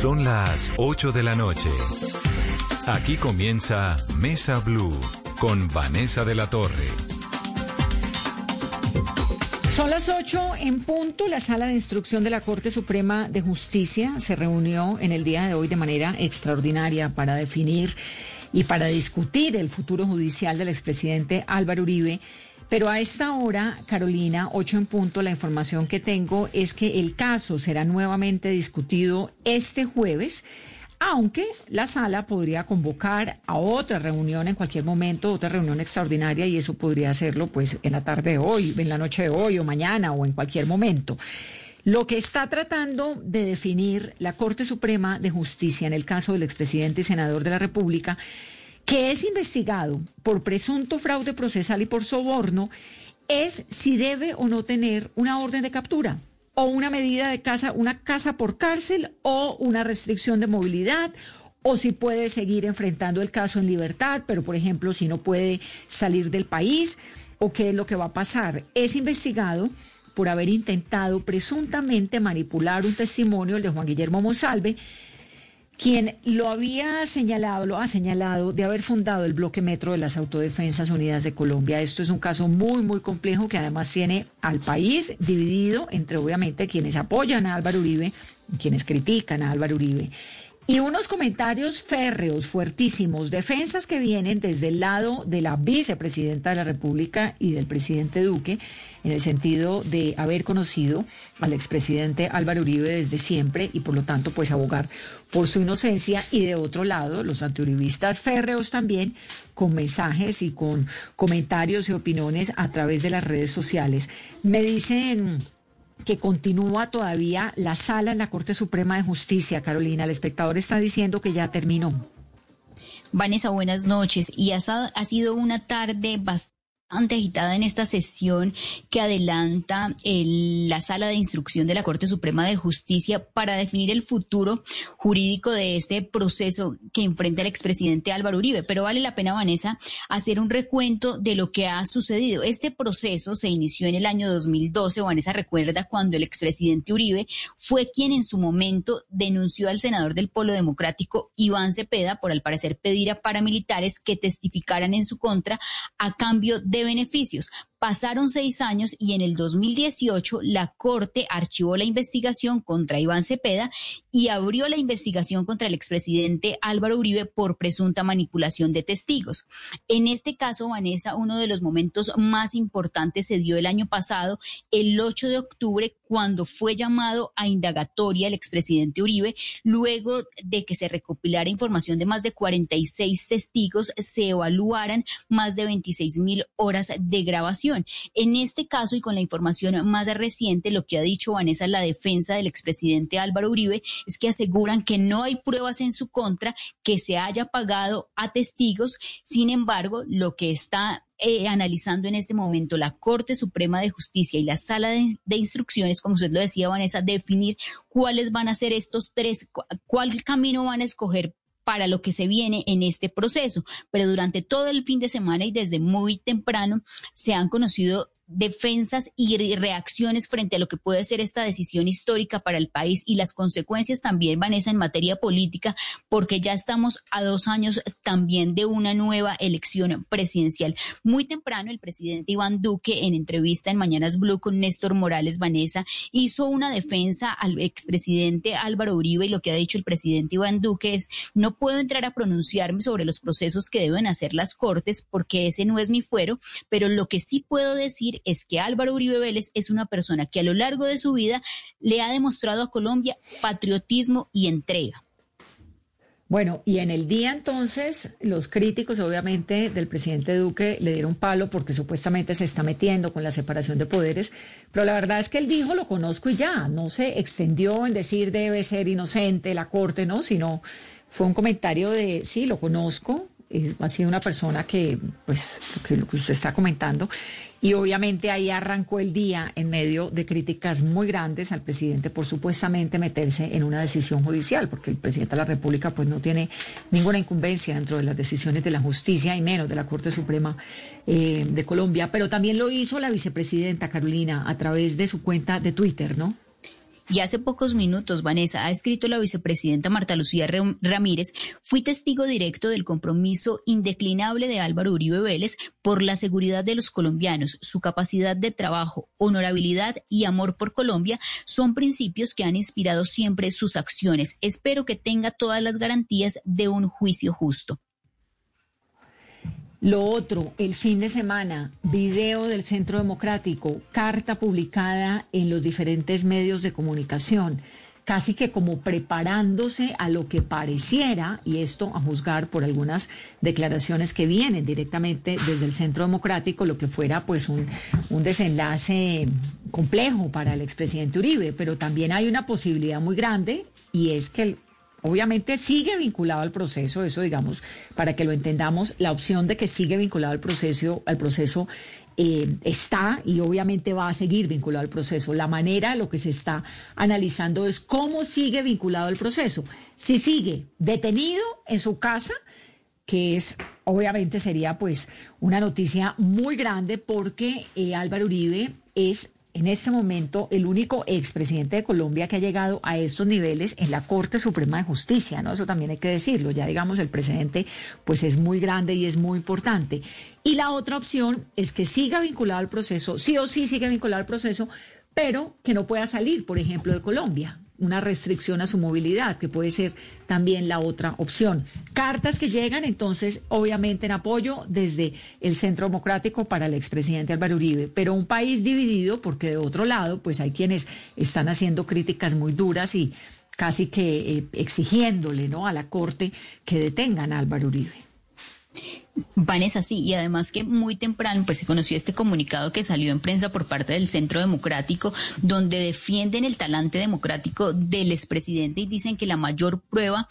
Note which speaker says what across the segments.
Speaker 1: Son las 8 de la noche. Aquí comienza Mesa Blue con Vanessa de la Torre.
Speaker 2: Son las 8 en punto. La sala de instrucción de la Corte Suprema de Justicia se reunió en el día de hoy de manera extraordinaria para definir y para discutir el futuro judicial del expresidente Álvaro Uribe. Pero a esta hora, Carolina, 8 en punto, la información que tengo es que el caso será nuevamente discutido este jueves aunque la sala podría convocar a otra reunión en cualquier momento, otra reunión extraordinaria, y eso podría hacerlo pues en la tarde de hoy, en la noche de hoy, o mañana, o en cualquier momento. Lo que está tratando de definir la Corte Suprema de Justicia en el caso del expresidente y senador de la República, que es investigado por presunto fraude procesal y por soborno, es si debe o no tener una orden de captura o una medida de casa, una casa por cárcel o una restricción de movilidad o si puede seguir enfrentando el caso en libertad, pero por ejemplo si no puede salir del país o qué es lo que va a pasar. Es investigado por haber intentado presuntamente manipular un testimonio, el de Juan Guillermo Monsalve, quien lo había señalado, lo ha señalado de haber fundado el bloque metro de las Autodefensas Unidas de Colombia. Esto es un caso muy, muy complejo que además tiene al país dividido entre obviamente quienes apoyan a Álvaro Uribe y quienes critican a Álvaro Uribe. Y unos comentarios férreos, fuertísimos, defensas que vienen desde el lado de la vicepresidenta de la República y del presidente Duque, en el sentido de haber conocido al expresidente Álvaro Uribe desde siempre y por lo tanto pues abogar por su inocencia. Y de otro lado, los antiuribistas férreos también con mensajes y con comentarios y opiniones a través de las redes sociales. Me dicen que continúa todavía la sala en la Corte Suprema de Justicia, Carolina. El espectador está diciendo que ya terminó.
Speaker 3: Vanessa, buenas noches. Y ha, ha sido una tarde bastante agitada en esta sesión que adelanta la sala de instrucción de la Corte Suprema de Justicia para definir el futuro jurídico de este proceso que enfrenta el expresidente Álvaro Uribe. Pero vale la pena, Vanessa, hacer un recuento de lo que ha sucedido. Este proceso se inició en el año 2012. Vanessa recuerda cuando el expresidente Uribe fue quien en su momento denunció al senador del Polo Democrático, Iván Cepeda, por al parecer pedir a paramilitares que testificaran en su contra a cambio de beneficios. Pasaron seis años y en el 2018 la Corte archivó la investigación contra Iván Cepeda y abrió la investigación contra el expresidente Álvaro Uribe por presunta manipulación de testigos. En este caso, Vanessa, uno de los momentos más importantes se dio el año pasado, el 8 de octubre, cuando fue llamado a indagatoria el expresidente Uribe, luego de que se recopilara información de más de 46 testigos, se evaluaran más de 26 mil horas de grabación en este caso y con la información más reciente, lo que ha dicho Vanessa, la defensa del expresidente Álvaro Uribe, es que aseguran que no hay pruebas en su contra, que se haya pagado a testigos. Sin embargo, lo que está eh, analizando en este momento la Corte Suprema de Justicia y la Sala de, de, Instrucciones, como usted lo decía, Vanessa, definir cuáles van a ser estos tres, cuál camino van a escoger para lo que se viene en este proceso. Pero durante todo el fin de semana y desde muy temprano se han conocido defensas y reacciones frente a lo que puede ser esta decisión histórica para el país y las consecuencias también, Vanessa, en materia política, porque ya estamos a dos años también de una nueva elección presidencial. Muy temprano, el presidente Iván Duque, en entrevista en Mañanas Blue con Néstor Morales, Vanessa, hizo una defensa al expresidente Álvaro Uribe y lo que ha dicho el presidente Iván Duque es, no puedo entrar a pronunciarme sobre los procesos que deben hacer las cortes porque ese no es mi fuero, pero lo que sí puedo decir es que Álvaro Uribe Vélez es una persona que a lo largo de su vida le ha demostrado a Colombia patriotismo y entrega.
Speaker 2: Bueno, y en el día entonces, los críticos obviamente del presidente Duque le dieron palo porque supuestamente se está metiendo con la separación de poderes, pero la verdad es que él dijo lo conozco y ya, no se extendió en decir debe ser inocente la corte, no, sino fue un comentario de sí, lo conozco, eh, ha sido una persona que, pues, lo que usted está comentando, y obviamente ahí arrancó el día en medio de críticas muy grandes al presidente por supuestamente meterse en una decisión judicial, porque el presidente de la República pues no tiene ninguna incumbencia dentro de las decisiones de la justicia y menos de la Corte Suprema eh, de Colombia. Pero también lo hizo la vicepresidenta Carolina a través de su cuenta de Twitter, ¿no?
Speaker 3: Y hace pocos minutos, Vanessa, ha escrito la vicepresidenta Marta Lucía Ramírez, fui testigo directo del compromiso indeclinable de Álvaro Uribe Vélez por la seguridad de los colombianos, su capacidad de trabajo, honorabilidad y amor por Colombia son principios que han inspirado siempre sus acciones. Espero que tenga todas las garantías de un juicio justo.
Speaker 2: Lo otro, el fin de semana, video del Centro Democrático, carta publicada en los diferentes medios de comunicación, casi que como preparándose a lo que pareciera, y esto a juzgar por algunas declaraciones que vienen directamente desde el Centro Democrático, lo que fuera pues un, un desenlace complejo para el expresidente Uribe, pero también hay una posibilidad muy grande y es que el Obviamente sigue vinculado al proceso, eso digamos, para que lo entendamos, la opción de que sigue vinculado al proceso, al proceso eh, está y obviamente va a seguir vinculado al proceso. La manera, lo que se está analizando es cómo sigue vinculado al proceso. Si sigue detenido en su casa, que es, obviamente sería pues una noticia muy grande porque eh, Álvaro Uribe es en este momento el único expresidente de Colombia que ha llegado a estos niveles en la Corte Suprema de Justicia, ¿no? Eso también hay que decirlo. Ya digamos el precedente pues es muy grande y es muy importante. Y la otra opción es que siga vinculado al proceso, sí o sí siga vinculado al proceso, pero que no pueda salir, por ejemplo, de Colombia una restricción a su movilidad, que puede ser también la otra opción. Cartas que llegan entonces, obviamente, en apoyo desde el Centro Democrático para el expresidente Álvaro Uribe, pero un país dividido porque de otro lado, pues hay quienes están haciendo críticas muy duras y casi que eh, exigiéndole ¿no? a la Corte que detengan a Álvaro Uribe.
Speaker 3: Vanessa, sí, y además que muy temprano pues se conoció este comunicado que salió en prensa por parte del Centro Democrático, donde defienden el talante democrático del expresidente y dicen que la mayor prueba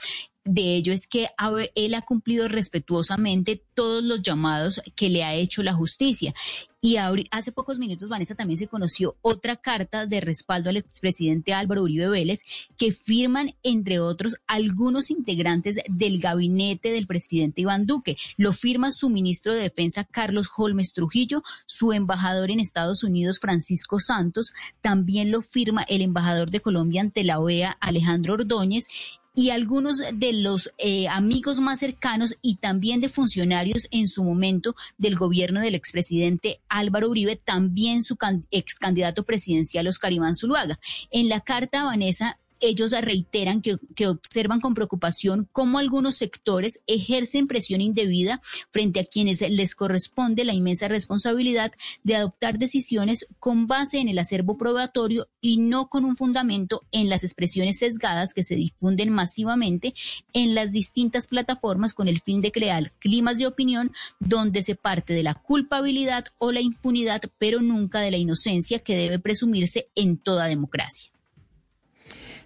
Speaker 3: de ello es que él ha cumplido respetuosamente todos los llamados que le ha hecho la justicia. Y hace pocos minutos, Vanessa, también se conoció otra carta de respaldo al expresidente Álvaro Uribe Vélez que firman, entre otros, algunos integrantes del gabinete del presidente Iván Duque. Lo firma su ministro de Defensa, Carlos Holmes Trujillo, su embajador en Estados Unidos, Francisco Santos, también lo firma el embajador de Colombia ante la OEA, Alejandro Ordóñez, y algunos de los eh, amigos más cercanos y también de funcionarios en su momento del gobierno del expresidente Álvaro Uribe, también su ex candidato presidencial Oscar Iván Zuluaga. En la carta, Vanessa, ellos reiteran que, observan con preocupación cómo algunos sectores ejercen presión indebida frente a quienes les corresponde la inmensa responsabilidad de adoptar decisiones con base en el acervo probatorio y no con un fundamento en las expresiones sesgadas que se difunden masivamente en las distintas plataformas con el fin de crear climas de opinión donde se parte de la culpabilidad o la impunidad, pero nunca de la inocencia que debe presumirse en toda democracia.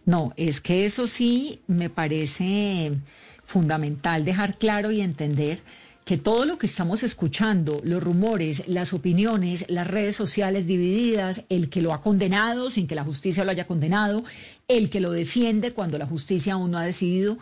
Speaker 2: No, es que eso sí me parece fundamental dejar claro y entender que todo lo que estamos escuchando, los rumores, las opiniones, las redes sociales divididas, el que lo ha condenado sin que la justicia lo haya condenado, el que lo defiende cuando la justicia aún no ha decidido,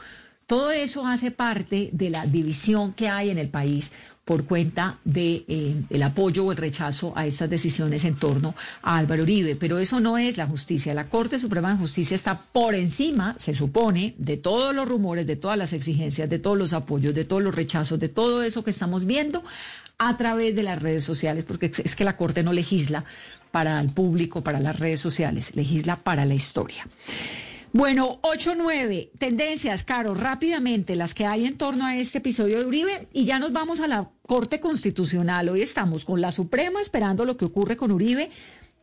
Speaker 2: todo eso hace parte de la división que hay en el país por cuenta del de, eh, apoyo o el rechazo a estas decisiones en torno a Álvaro Uribe. Pero eso no es la justicia. La Corte Suprema de Justicia está por encima, se supone, de todos los rumores, de todas las exigencias, de todos los apoyos, de todos los rechazos, de todo eso que estamos viendo a través de las redes sociales, porque es que la Corte no legisla para el público, para las redes sociales, legisla para la historia. Bueno, 8-9, tendencias, Caro, rápidamente las que hay en torno a este episodio de Uribe y ya nos vamos a la Corte Constitucional. Hoy estamos con la Suprema esperando lo que ocurre con Uribe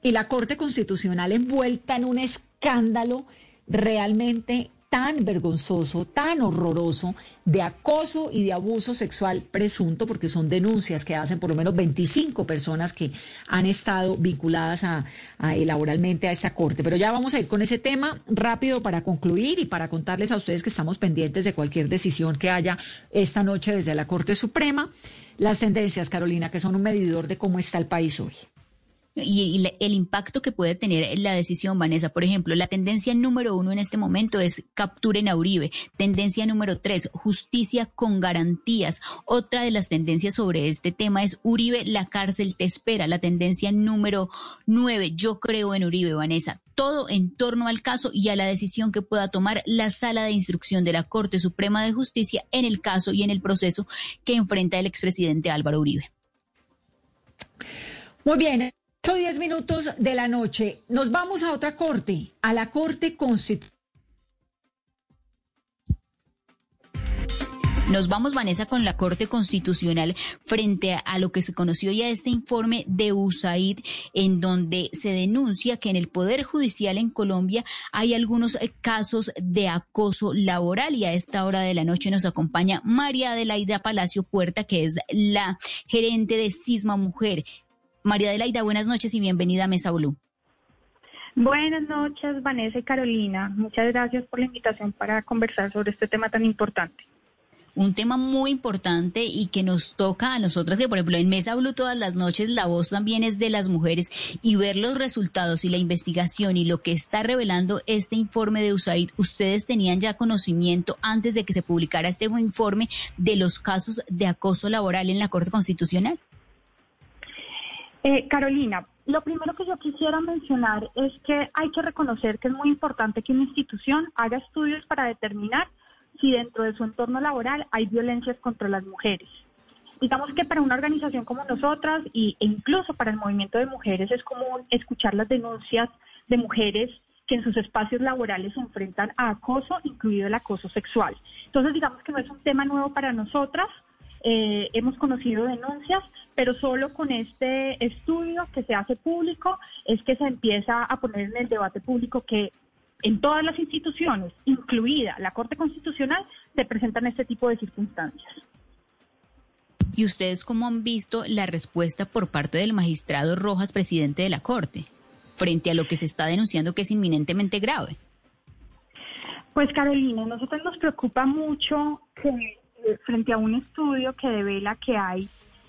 Speaker 2: y la Corte Constitucional envuelta en un escándalo realmente tan vergonzoso, tan horroroso de acoso y de abuso sexual presunto, porque son denuncias que hacen por lo menos 25 personas que han estado vinculadas a, laboralmente a esta corte. Pero ya vamos a ir con ese tema rápido para concluir y para contarles a ustedes que estamos pendientes de cualquier decisión que haya esta noche desde la Corte Suprema. Las tendencias, Carolina, que son un medidor de cómo está el país hoy.
Speaker 3: Y, el impacto que puede tener la decisión, Vanessa. Por ejemplo, la tendencia número uno en este momento es capturen a Uribe. Tendencia número tres, justicia con garantías. Otra de las tendencias sobre este tema es Uribe, la cárcel te espera. La tendencia número nueve, yo creo en Uribe, Vanessa todo en torno al caso y a la decisión que pueda tomar la sala de instrucción de la Corte Suprema de Justicia en el caso y en el proceso que enfrenta el expresidente Álvaro Uribe.
Speaker 2: Muy bien, 10 minutos de la noche. Nos vamos a otra corte, a la Corte Constitucional.
Speaker 3: Nos vamos, Vanessa, con la Corte Constitucional frente a lo que se conoció ya este informe de USAID, en donde se denuncia que en el Poder Judicial en Colombia hay algunos eh, casos de acoso laboral y a esta hora de la noche nos acompaña María Adelaida Palacio Puerta, que es la gerente de Cisma Mujer. María Adelaida, buenas noches y bienvenida a Mesa Blue.
Speaker 4: Buenas noches, Vanessa y Carolina. Muchas gracias por la invitación para conversar sobre este tema tan importante
Speaker 3: un tema muy importante y que nos toca a nosotras, que por ejemplo en Mesa Blue todas las noches la voz también es de las mujeres y ver los resultados y la investigación y lo que está revelando este informe de USAID, ustedes tenían ya conocimiento antes de que se publicara este informe de los casos de acoso laboral en la Corte Constitucional.
Speaker 4: Eh, Carolina, lo primero que yo quisiera mencionar es que hay que reconocer que es muy importante que una institución haga estudios para determinar si dentro de su entorno laboral hay violencias contra las mujeres. Digamos que para una organización como nosotras e incluso para el movimiento de mujeres es común escuchar las denuncias de mujeres que en sus espacios laborales se enfrentan a acoso, incluido el acoso sexual. Entonces, digamos que no es un tema nuevo para nosotras. Eh, hemos conocido denuncias, pero solo con este estudio que se hace público es que se empieza a poner en el debate público que en todas las instituciones, incluida la Corte Constitucional, se presentan este tipo de circunstancias.
Speaker 3: ¿Y ustedes cómo han visto la respuesta por parte del magistrado Rojas, presidente de la Corte, frente a lo que se está denunciando que es inminentemente grave?
Speaker 4: Pues Carolina, a nosotros nos preocupa mucho que frente a un estudio que devela que hay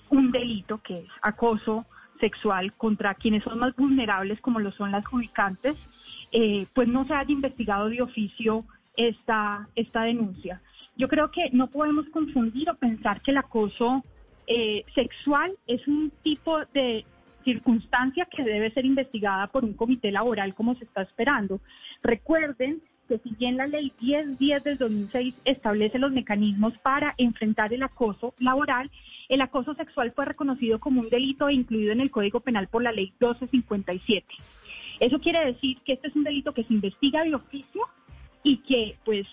Speaker 4: un delito que es acoso sexual contra quienes son más vulnerables como lo son las judicantes, eh, pues no se haya investigado de oficio esta, esta denuncia. Yo creo que no podemos confundir o pensar que el acoso eh, sexual es un tipo de circunstancia que debe ser investigada por un comité laboral como se está esperando. Recuerden que si bien la ley 1010 del 2006 establece los mecanismos para enfrentar el acoso laboral, el acoso sexual fue reconocido como un delito e incluido en el Código Penal por la ley 1257. Eso quiere decir que este es un delito que se investiga de oficio y que, pues,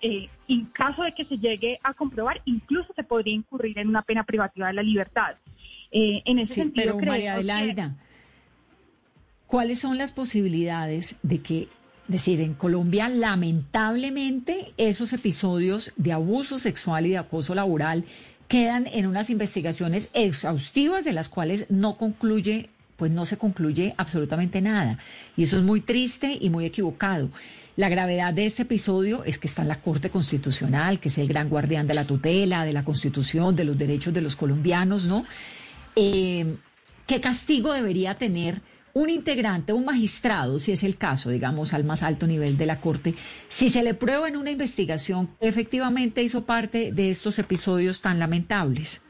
Speaker 4: eh, en caso de que se llegue a comprobar, incluso se podría incurrir en una pena privativa de la libertad.
Speaker 2: Eh, en ese sentido, pero María Adelaida, ¿cuáles son las posibilidades de que, decir, en Colombia, lamentablemente, esos episodios de abuso sexual y de acoso laboral quedan en unas investigaciones exhaustivas de las cuales no concluye pues no se concluye absolutamente nada. Y eso es muy triste y muy equivocado. La gravedad de este episodio es que está en la Corte Constitucional, que es el gran guardián de la tutela, de la Constitución, de los derechos de los colombianos, ¿no? Eh, ¿Qué castigo debería tener un integrante, un magistrado, si es el caso, digamos, al más alto nivel de la Corte, si se le prueba en una investigación que efectivamente hizo parte de estos episodios tan lamentables?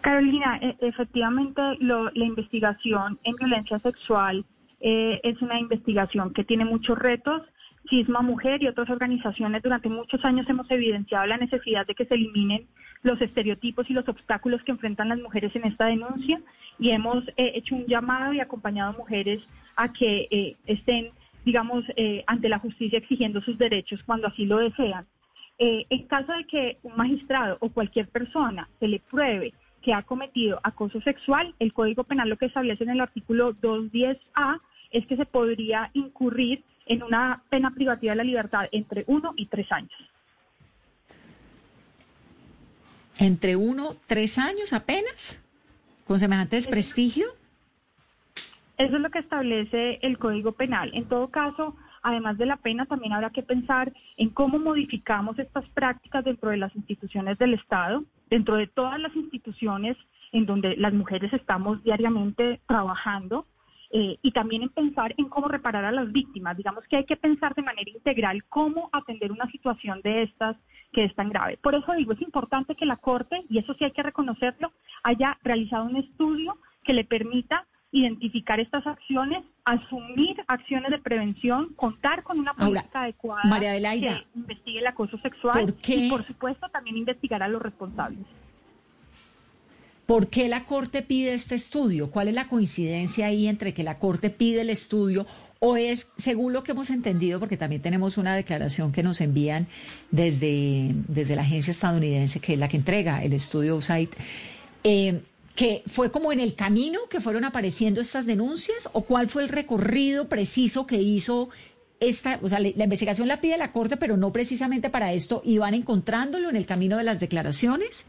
Speaker 4: Carolina, e, efectivamente la investigación en violencia sexual eh, es una investigación que tiene muchos retos. Cisma Mujer y otras organizaciones durante muchos años hemos evidenciado la necesidad de que se eliminen los estereotipos y los obstáculos que enfrentan las mujeres en esta denuncia y hemos eh, hecho un llamado y acompañado a mujeres a que eh, estén, digamos, ante la justicia exigiendo sus derechos cuando así lo desean. en caso de que un magistrado o cualquier persona se le pruebe que ha cometido acoso sexual, el Código Penal lo que establece en el artículo 210A es que se podría incurrir en una pena privativa de la libertad entre uno y tres años.
Speaker 2: ¿Entre uno, tres años apenas? ¿Con semejante desprestigio?
Speaker 4: Eso es lo que establece el Código Penal. En todo caso, además de la pena, también habrá que pensar en cómo modificamos estas prácticas dentro de las instituciones del Estado, dentro de todas las instituciones en donde las mujeres estamos diariamente trabajando eh, y también en pensar en cómo reparar a las víctimas. Digamos que hay que pensar de manera integral cómo atender una situación de estas que es tan grave. Por eso digo, es importante que la Corte, y eso sí hay que reconocerlo, haya realizado un estudio que le permita identificar estas acciones, asumir acciones de prevención, contar con una política adecuada
Speaker 2: que
Speaker 4: investigue el acoso sexual y, por supuesto, también investigar a los responsables.
Speaker 2: ¿Por qué la Corte pide este estudio? ¿Cuál es la coincidencia ahí entre que la Corte pide el estudio o es, según lo que hemos entendido, porque también tenemos una declaración que nos envían desde, desde la agencia estadounidense, que es la que entrega el estudio USAID, eh, que fue como en el camino que fueron apareciendo estas denuncias o cuál fue el recorrido preciso que hizo esta, o sea, la investigación la pide la Corte, pero no precisamente para esto, y van encontrándolo en el camino de las declaraciones?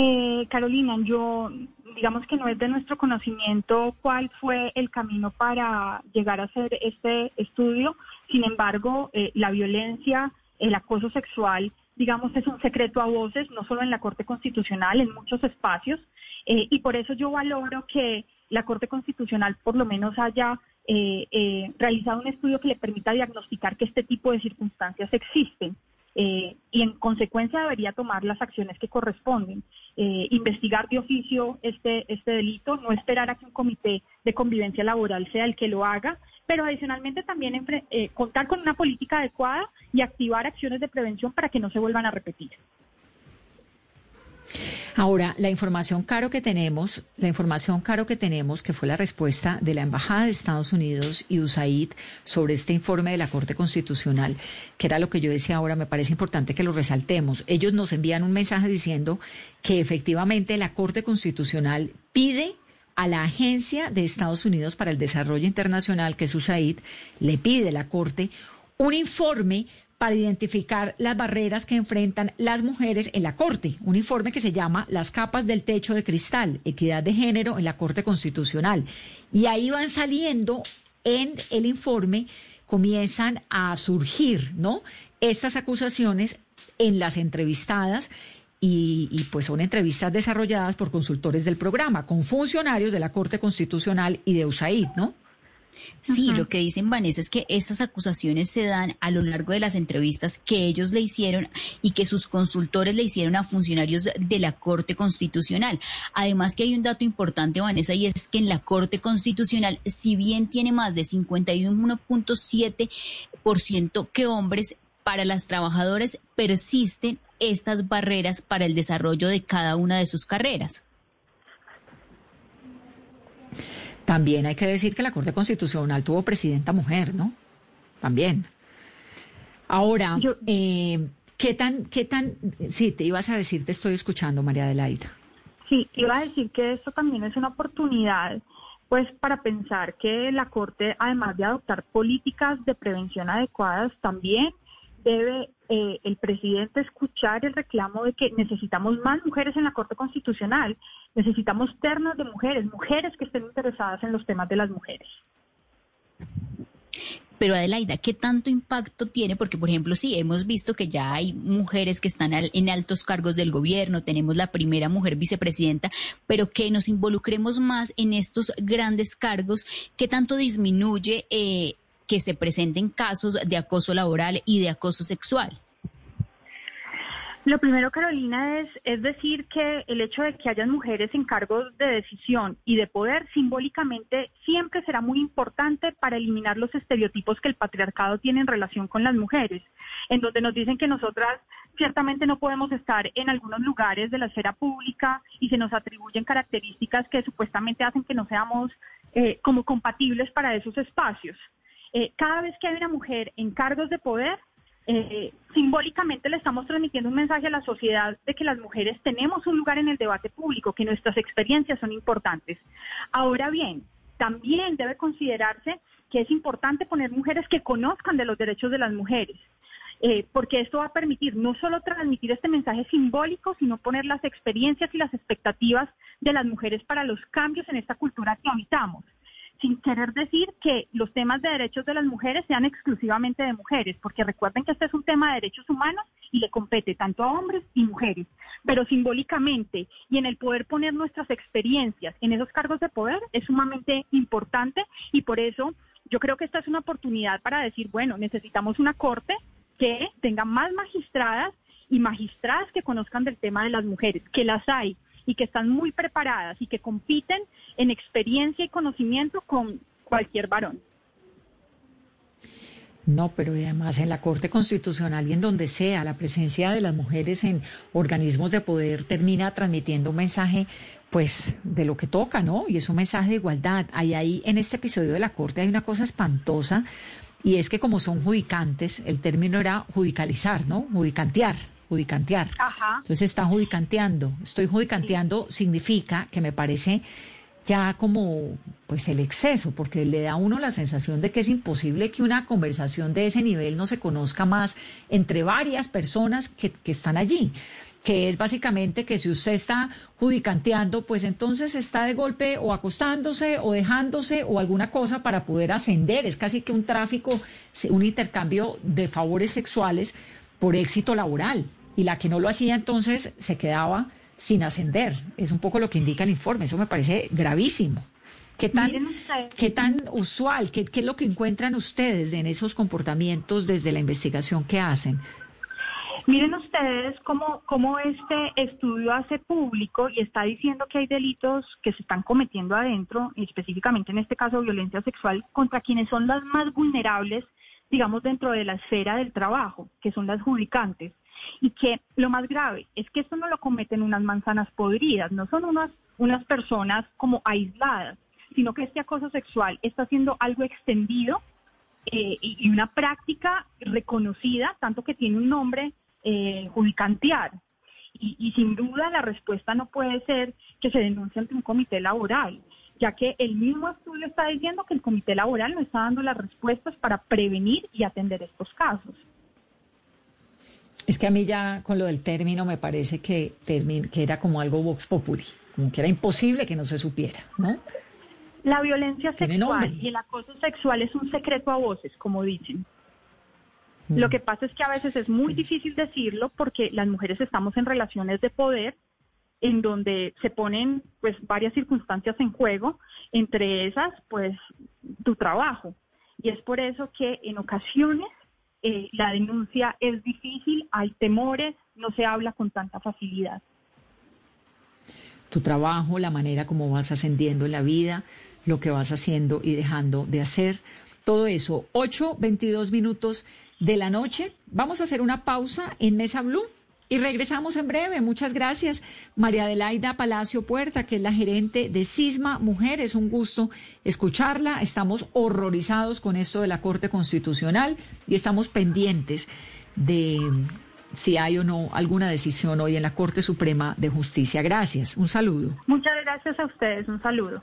Speaker 4: Eh, Carolina, yo digamos que no es de nuestro conocimiento cuál fue el camino para llegar a hacer este estudio. Sin embargo, eh, la violencia, el acoso sexual, digamos, es un secreto a voces, no solo en la Corte Constitucional, en muchos espacios. Eh, y por eso yo valoro que la Corte Constitucional por lo menos haya realizado un estudio que le permita diagnosticar que este tipo de circunstancias existen. Eh, y en consecuencia debería tomar las acciones que corresponden. Eh, investigar de oficio este, este delito, no esperar a que un comité de convivencia laboral sea el que lo haga, pero adicionalmente también eh, contar con una política adecuada y activar acciones de prevención para que no se vuelvan a repetir.
Speaker 2: Ahora, la información caro que tenemos, la información caro que tenemos, que fue la respuesta de la Embajada de Estados Unidos y USAID sobre este informe de la Corte Constitucional, que era lo que yo decía ahora, me parece importante que lo resaltemos. Ellos nos envían un mensaje diciendo que efectivamente la Corte Constitucional pide a la Agencia de Estados Unidos para el Desarrollo Internacional, que es USAID, le pide a la Corte un informe para identificar las barreras que enfrentan las mujeres en la Corte. Un informe que se llama Las capas del techo de cristal, equidad de género en la Corte Constitucional. Y ahí van saliendo en el informe, comienzan a surgir, ¿no? Estas acusaciones en las entrevistadas y, y, pues son entrevistas desarrolladas por consultores del programa, con funcionarios de la Corte Constitucional y de USAID, ¿no?
Speaker 3: Sí, lo que dicen Vanessa es que estas acusaciones se dan a lo largo de las entrevistas que ellos le hicieron y que sus consultores le hicieron a funcionarios de la Corte Constitucional. Además que hay un dato importante, Vanessa, y es que en la Corte Constitucional, si bien tiene más de 51.7% que hombres, para las trabajadoras persisten estas barreras para el desarrollo de cada una de sus carreras.
Speaker 2: También hay que decir que la Corte Constitucional tuvo presidenta mujer, ¿no? También. Ahora, eh, ¿qué tan, qué tan, sí, te ibas a decir, te estoy escuchando, María Adelaida.
Speaker 4: Sí, iba a decir que esto también es una oportunidad, pues, para pensar que la Corte, además de adoptar políticas de prevención adecuadas, también debe eh, el presidente escuchar el reclamo de que necesitamos más mujeres en la Corte Constitucional, necesitamos ternas de mujeres, mujeres que estén interesadas en los temas de las mujeres.
Speaker 3: Pero Adelaida, ¿qué tanto impacto tiene? Porque, por ejemplo, sí, hemos visto que ya hay mujeres que están en altos cargos del gobierno, tenemos la primera mujer vicepresidenta, pero que nos involucremos más en estos grandes cargos, ¿qué tanto disminuye eh, que se presenten casos de acoso laboral y de acoso sexual?
Speaker 4: Lo primero, Carolina, es, es decir que el hecho de que hayan mujeres en cargos de decisión y de poder simbólicamente siempre será muy importante para eliminar los estereotipos que el patriarcado tiene en relación con las mujeres, en donde nos dicen que nosotras ciertamente no podemos estar en algunos lugares de la esfera pública y se nos atribuyen características que supuestamente hacen que no seamos eh, como compatibles para esos espacios. Eh, cada vez que hay una mujer en cargos de poder, eh, simbólicamente le estamos transmitiendo un mensaje a la sociedad de que las mujeres tenemos un lugar en el debate público, que nuestras experiencias son importantes. Ahora bien, también debe considerarse que es importante poner mujeres que conozcan de los derechos de las mujeres. Eh, porque esto va a permitir no solo transmitir este mensaje simbólico, sino poner las experiencias y las expectativas de las mujeres para los cambios en esta cultura que habitamos. Sin querer decir que los temas de derechos de las mujeres sean exclusivamente de mujeres, porque recuerden que este es un tema de derechos humanos y le compete tanto a hombres y mujeres, pero simbólicamente y en el poder poner nuestras experiencias en esos cargos de poder es sumamente importante y por eso yo creo que esta es una oportunidad para decir, bueno, necesitamos una corte que tenga más magistradas y magistradas que conozcan del tema de las mujeres, que las hay y que están muy preparadas y que compiten en experiencia y conocimiento con cualquier varón.
Speaker 2: No, pero además en la Corte Constitucional y en donde sea, la presencia de las mujeres en organismos de poder termina transmitiendo un mensaje, pues, de lo que toca, ¿no? Y es un mensaje de igualdad. Hay ahí, en este episodio de la Corte, hay una cosa espantosa, y es que como son judicantes, el término era judicalizar, ¿no? Judicantear, judicantear. Entonces está judicanteando. Estoy judicanteando significa que me parece ya como pues el exceso, porque le da a uno la sensación de que es imposible que una conversación de ese nivel no se conozca más entre varias personas que, que están allí, que es básicamente que si usted está judicanteando, pues entonces está de golpe o acostándose o dejándose o alguna cosa para poder ascender, es casi que un tráfico, un intercambio de favores sexuales por éxito laboral y la que no lo hacía entonces se quedaba sin ascender. Es un poco lo que indica el informe. Eso me parece gravísimo. ¿Qué tan, ¿qué tan usual, qué, qué es lo que encuentran ustedes en esos comportamientos desde la investigación que hacen?
Speaker 4: Miren ustedes cómo, cómo, este estudio hace público y está diciendo que hay delitos que se están cometiendo adentro, específicamente en este caso violencia sexual, contra quienes son las más vulnerables, digamos, dentro de la esfera del trabajo, que son las judicantes y que lo más grave es que esto no lo cometen unas manzanas podridas, no son unas, unas personas como aisladas, sino que este acoso sexual está siendo algo extendido eh, y, una práctica reconocida, tanto que tiene un nombre eh. Y, y, sin duda la respuesta no puede ser que se denuncie ante un comité laboral, ya que el mismo estudio está diciendo que el comité laboral no está dando las respuestas para prevenir y atender estos casos.
Speaker 2: Es que a mí ya con lo del término me parece que, que era como algo vox populi, como que era imposible que no se supiera, ¿no?
Speaker 4: La violencia sexual y el acoso sexual es un secreto a voces, como dicen. Lo mm. que pasa es que a veces es muy difícil decirlo porque las mujeres estamos en relaciones de poder en donde se ponen pues varias circunstancias en juego, entre esas pues tu trabajo. Y es por eso que en ocasiones eh, la denuncia es difícil, hay temores, no se habla con tanta facilidad.
Speaker 2: Tu trabajo, la manera como vas ascendiendo en la vida, lo que vas haciendo y dejando de hacer, todo eso. 8, 22 minutos de la noche. Vamos a hacer una pausa en Mesa Blue. Y regresamos en breve. Muchas gracias, María Adelaida Palacio Puerta, que es la gerente de Cisma Mujer. Es un gusto escucharla. Estamos horrorizados con esto de la Corte Constitucional y estamos pendientes de si hay o no alguna decisión hoy en la Corte Suprema de Justicia. Gracias. Un saludo.
Speaker 4: Muchas gracias a ustedes. Un saludo.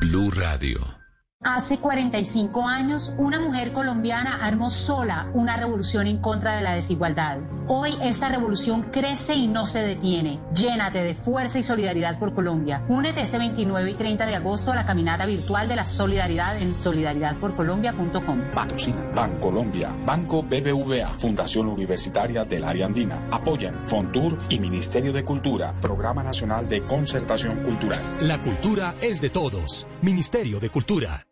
Speaker 1: Blue Radio.
Speaker 5: Hace 45 años, una mujer colombiana armó sola una revolución en contra de la desigualdad Hoy esta revolución crece y no se detiene. Llénate de fuerza y solidaridad por Colombia. Únete este 29 y 30 de agosto a la caminata virtual de la solidaridad en solidaridadporcolombia.com.
Speaker 6: Patrocina Bancolombia, Banco BBVA, Fundación Universitaria del Área Andina. Apoyan Fontur y Ministerio de Cultura, Programa Nacional de Concertación Cultural.
Speaker 7: La cultura es de todos. Ministerio de Cultura.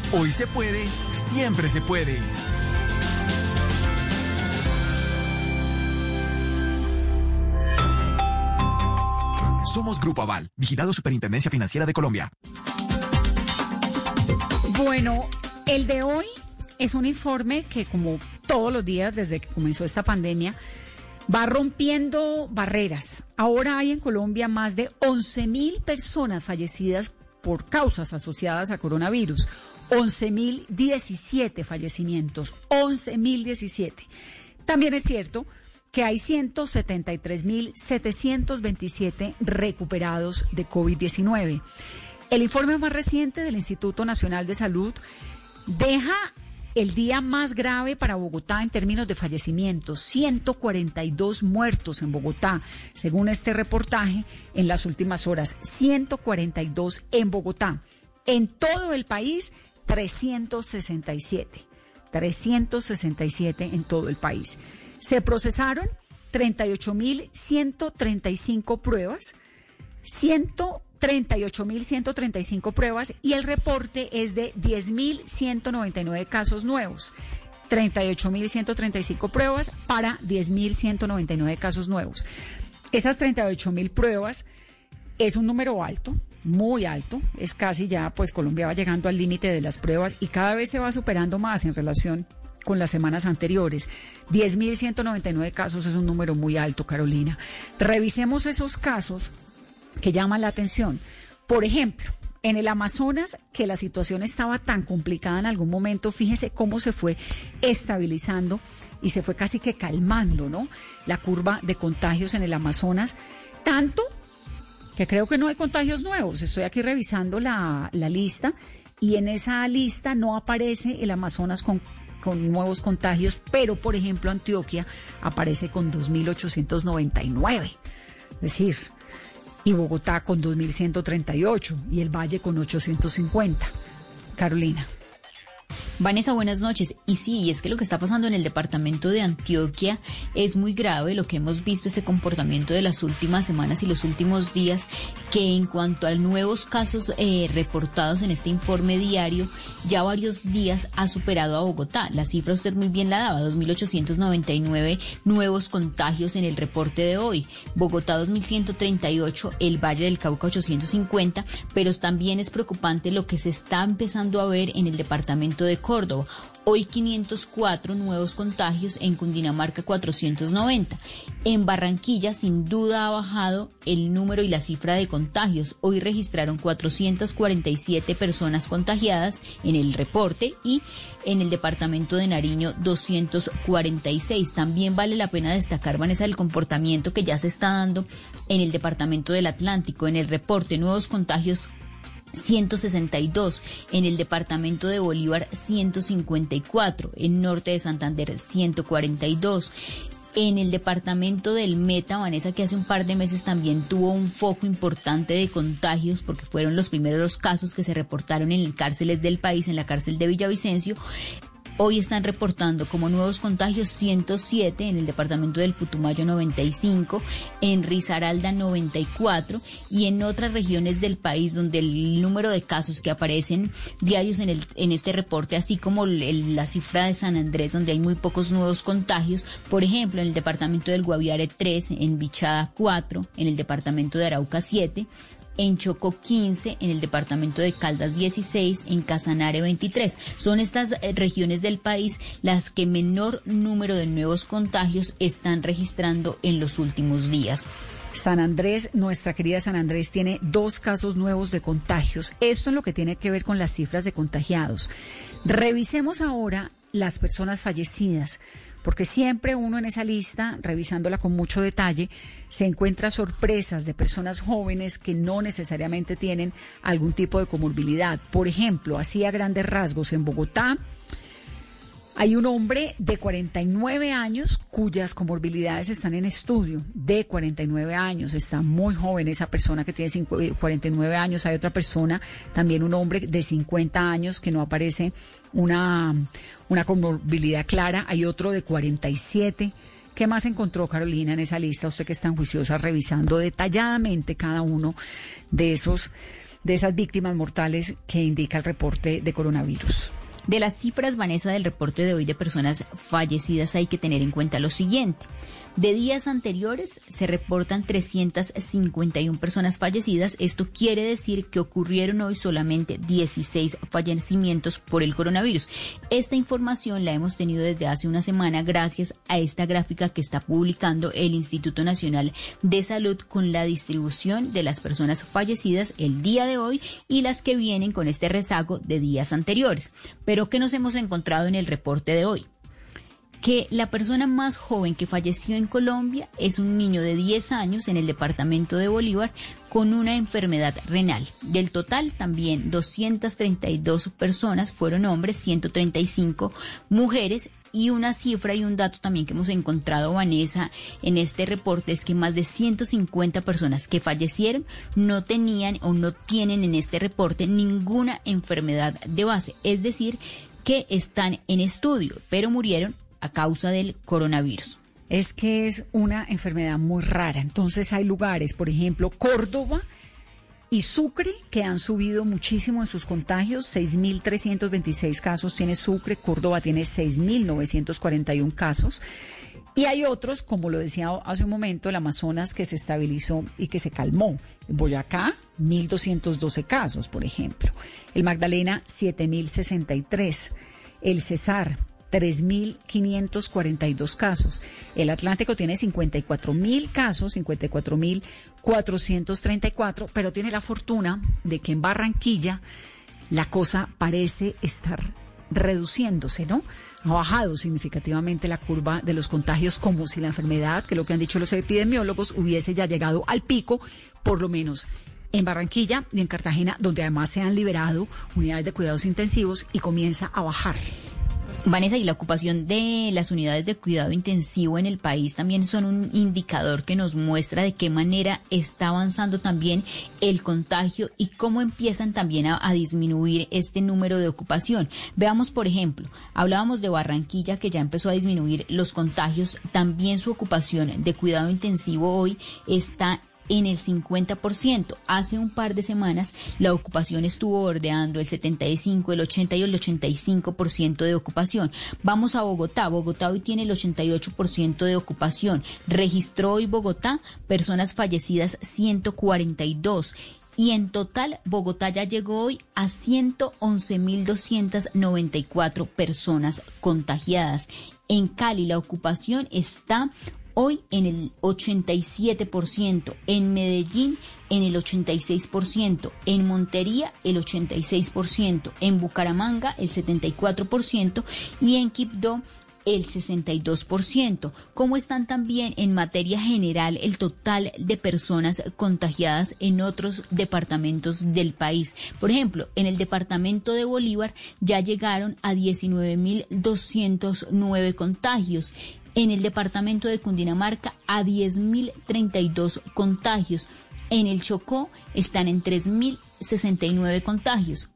Speaker 8: Hoy se puede, siempre se puede.
Speaker 9: Somos Grupo Aval, vigilado Superintendencia Financiera de Colombia.
Speaker 2: Bueno, el de hoy es un informe que como todos los días desde que comenzó esta pandemia, va rompiendo barreras. Ahora hay en Colombia más de 11 mil personas fallecidas por causas asociadas a coronavirus. 11.017 fallecimientos, 11.017. También es cierto que hay 173.727 recuperados de COVID-19. El informe más reciente del Instituto Nacional de Salud deja el día más grave para Bogotá en términos de fallecimientos, 142 muertos en Bogotá, según este reportaje en las últimas horas, 142 en Bogotá. En todo el país, 367. 367 en todo el país. Se procesaron 38.135 pruebas, 138.135 pruebas y el reporte es de 10.199 casos nuevos. 38.135 pruebas para 10.199 casos nuevos. Esas 38.000 pruebas es un número alto, muy alto, es casi ya, pues Colombia va llegando al límite de las pruebas y cada vez se va superando más en relación con las semanas anteriores. 10.199 casos es un número muy alto, Carolina. Revisemos esos casos que llaman la atención. Por ejemplo, en el Amazonas, que la situación estaba tan complicada en algún momento, fíjese cómo se fue estabilizando y se fue casi que calmando, ¿no? La curva de contagios en el Amazonas, tanto creo que no hay contagios nuevos. Estoy aquí revisando la, lista y en esa lista no aparece el Amazonas con, con nuevos contagios, pero por ejemplo Antioquia aparece con 2.899. Es decir, y Bogotá con 2.138 y el Valle con 850. Carolina.
Speaker 3: Vanessa, buenas noches. Y sí, es que lo que está pasando en el departamento de Antioquia es muy grave. Lo que hemos visto, ese comportamiento de las últimas semanas y los últimos días, que en cuanto a nuevos casos eh, reportados en este informe diario, ya varios días ha superado a Bogotá. La cifra usted muy bien la daba, 2.899 nuevos contagios en el reporte de hoy. Bogotá 2.138, el Valle del Cauca 850, pero también es preocupante lo que se está empezando a ver en el departamento de Córdoba. Hoy 504 nuevos contagios, en Cundinamarca 490. En Barranquilla sin duda ha bajado el número y la cifra de contagios. Hoy registraron 447 personas contagiadas en el reporte y en el departamento de Nariño 246. También vale la pena destacar, Vanessa, el comportamiento que ya se está dando en el departamento del Atlántico. En el reporte, nuevos contagios 162, en el departamento de Bolívar 154, en norte de Santander 142. En el departamento del Meta, Vanessa, que hace un par de meses también tuvo un foco importante de contagios, porque fueron los primeros casos que se reportaron en cárceles del país, en la cárcel de Villavicencio, Hoy están reportando como nuevos contagios 107 en el departamento del Putumayo 95, en Risaralda 94 y en otras regiones del país donde el número de casos que aparecen diarios en, el, en este reporte, así como la cifra de San Andrés donde hay muy pocos nuevos contagios, por ejemplo en el departamento del Guaviare 3, en Bichada 4, en el departamento de Arauca 7, en Chocó 15, en el departamento de Caldas 16, en Casanare 23. Son estas eh, regiones del país las que menor número de nuevos contagios están registrando en los últimos días.
Speaker 2: San Andrés, nuestra querida San Andrés, tiene dos casos nuevos de contagios. Esto es lo que tiene que ver con las cifras de contagiados. Revisemos ahora las personas fallecidas, porque siempre uno en esa lista, revisándola con mucho detalle, se encuentra sorpresas de personas jóvenes que no necesariamente tienen algún tipo de comorbilidad. Por ejemplo, así a grandes rasgos, en Bogotá, hay un hombre de 49 años cuyas comorbilidades están en estudio, de 49 años, está muy joven esa persona que tiene 49 años. Hay otra persona, también un hombre de 50 años que no aparece una, una comorbilidad clara. Hay otro de 47. ¿Qué más encontró Carolina en esa lista? Usted que es tan juiciosa revisando detalladamente cada uno de esos de esas víctimas mortales que indica el reporte de coronavirus.
Speaker 3: De las cifras, Vanessa, del reporte de hoy de personas fallecidas hay que tener en cuenta lo siguiente. De días anteriores se reportan 351 personas fallecidas. Esto quiere decir que ocurrieron hoy solamente 16 fallecimientos por el coronavirus. Esta información la hemos tenido desde hace una semana gracias a esta gráfica que está publicando el Instituto Nacional de Salud con la distribución de las personas fallecidas el día de hoy y las que vienen con este rezago de días anteriores. Pero ¿qué nos hemos encontrado en el reporte de hoy? Que la persona más joven que falleció en Colombia es un niño de 10 años en el departamento de Bolívar con una enfermedad renal. Del total, también 232 personas fueron hombres, 135 mujeres y una cifra y un dato también que hemos encontrado, Vanessa, en este reporte es que más de 150 personas que fallecieron no tenían o no tienen en este reporte ninguna enfermedad de base, es decir, que están en estudio, pero murieron a causa del coronavirus.
Speaker 2: Es que es una enfermedad muy rara. Entonces hay lugares, por ejemplo, Córdoba y Sucre, que han subido muchísimo en sus contagios. 6.326 casos tiene Sucre, Córdoba tiene 6.941 casos. Y hay otros, como lo decía hace un momento, el Amazonas que se estabilizó y que se calmó. Boyacá, 1.212 casos, por ejemplo. El Magdalena, 7.063. El Cesar, 3.542 casos. El Atlántico tiene 54.000 casos, 54.434, pero tiene la fortuna de que en Barranquilla la cosa parece estar reduciéndose, ¿no? Ha bajado significativamente la curva de los contagios como si la enfermedad, que lo que han dicho los epidemiólogos, hubiese ya llegado al pico, por lo menos en Barranquilla y en Cartagena, donde además se han liberado unidades de cuidados intensivos y comienza a bajar
Speaker 3: Vanessa, y la ocupación de las unidades de cuidado intensivo en el país también son un indicador que nos muestra de qué manera está avanzando también el contagio y cómo empiezan también a, a disminuir este número de ocupación. Veamos, por ejemplo, hablábamos de Barranquilla que ya empezó a disminuir los contagios, también su ocupación de cuidado intensivo hoy está en el 50%. Hace un par de semanas la ocupación estuvo bordeando el 75, el 80 y el 85% de ocupación. Vamos a Bogotá. Bogotá hoy tiene el 88% de ocupación. Registró hoy Bogotá personas fallecidas 142 y en total Bogotá ya llegó hoy a 111.294 personas contagiadas. En Cali la ocupación está hoy en el 87%, en Medellín en el 86%, en Montería el 86%, en Bucaramanga el 74% y en Quibdó el 62%. ¿Cómo están también en materia general el total de personas contagiadas en otros departamentos del país? Por ejemplo, en el departamento de Bolívar ya llegaron a 19.209 contagios en el departamento de Cundinamarca a 10.032 contagios. En el Chocó están en 3.069 contagios.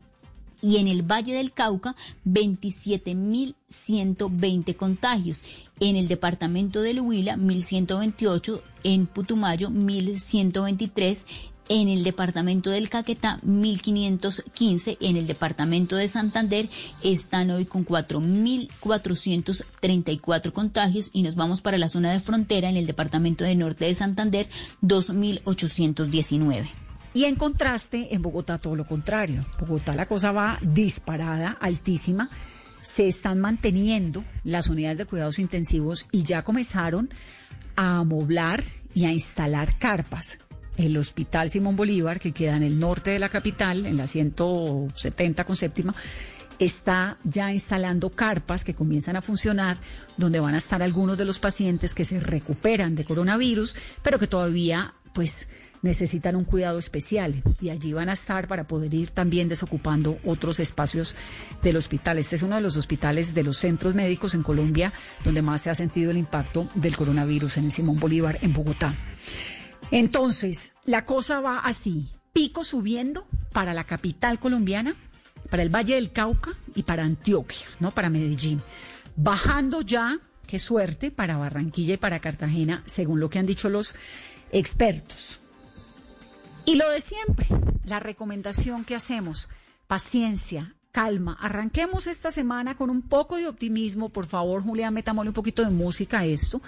Speaker 3: Y en el Valle del Cauca, 27.120 contagios. En el departamento del Huila, 1.128. En Putumayo, 1.123 en el departamento del Caquetá 1515, en el departamento de Santander están hoy con 4.434 contagios y nos vamos para la zona de frontera en el departamento de norte de Santander 2.819.
Speaker 2: Y en contraste, en Bogotá todo lo contrario. Bogotá la cosa va disparada, altísima. Se están manteniendo las unidades de cuidados intensivos y ya comenzaron a amoblar y a instalar carpas. El Hospital Simón Bolívar, que queda en el norte de la capital, en la 170 con séptima, está ya instalando carpas que comienzan a funcionar, donde van a estar algunos de los pacientes que se recuperan de coronavirus, pero que todavía, pues, necesitan un cuidado especial y allí van a estar para poder ir también desocupando otros espacios del hospital. Este es uno de los hospitales de los centros médicos en Colombia donde más se ha sentido el impacto del coronavirus en el Simón Bolívar en Bogotá. Entonces, la cosa va así, pico subiendo para la capital colombiana, para el Valle del Cauca y para Antioquia, ¿no? Para Medellín. Bajando ya, qué suerte, para Barranquilla y para Cartagena, según lo que han dicho los expertos. Y lo de siempre, la recomendación que hacemos, paciencia, calma. Arranquemos esta semana con un poco de optimismo. Por favor, Julián, metámosle un poquito de música a esto.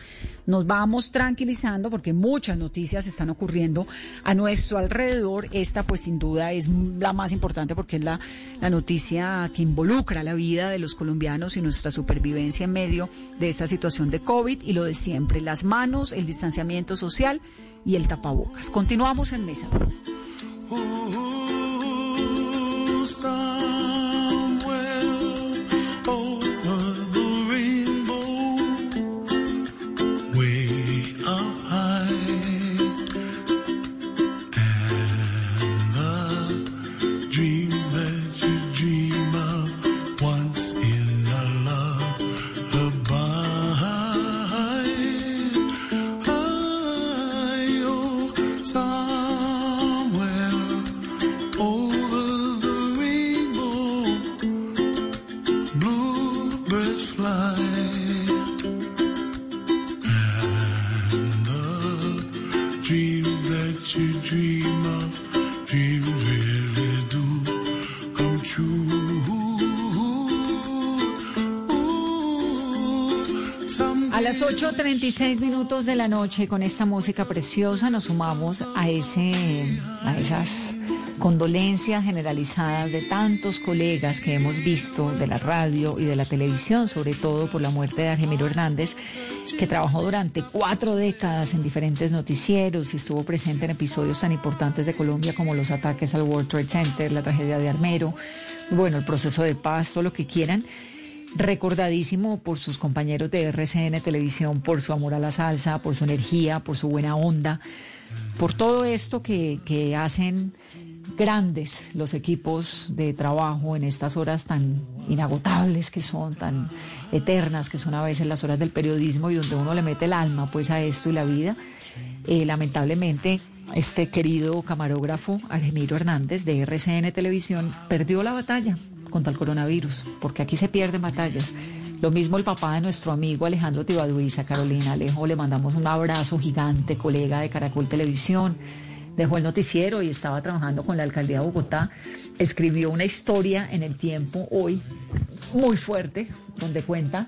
Speaker 2: Nos vamos tranquilizando porque muchas noticias están ocurriendo a nuestro alrededor. Esta, pues, sin duda es la más importante porque es la, la noticia que involucra la vida de los colombianos y nuestra supervivencia en medio de esta situación de COVID y lo de siempre, las manos, el distanciamiento social y el tapabocas. Continuamos en mesa. A las 8.36 minutos de la noche, con esta música preciosa, nos sumamos a, ese, a esas condolencias generalizadas de tantos colegas que hemos visto de la radio y de la televisión, sobre todo por la muerte de Argemiro Hernández, que trabajó durante cuatro décadas en diferentes noticieros y estuvo presente en episodios tan importantes de Colombia como los ataques al World Trade Center, la tragedia de Armero, bueno, el proceso de paz, todo lo que quieran. Recordadísimo por sus compañeros de RCN Televisión, por su amor a la salsa, por su energía, por su buena onda, por todo esto que, que hacen grandes los equipos de trabajo en estas horas tan inagotables que son, tan eternas que son a veces las horas del periodismo y donde uno le mete el alma pues a esto y la vida. Eh, lamentablemente este querido camarógrafo Argemiro Hernández de RCN Televisión perdió la batalla contra el coronavirus, porque aquí se pierden batallas. Lo mismo el papá de nuestro amigo Alejandro Tibaduiza, Carolina Alejo, le mandamos un abrazo gigante, colega de Caracol Televisión, dejó el noticiero y estaba trabajando con la alcaldía de Bogotá, escribió una historia en el tiempo hoy muy fuerte, donde cuenta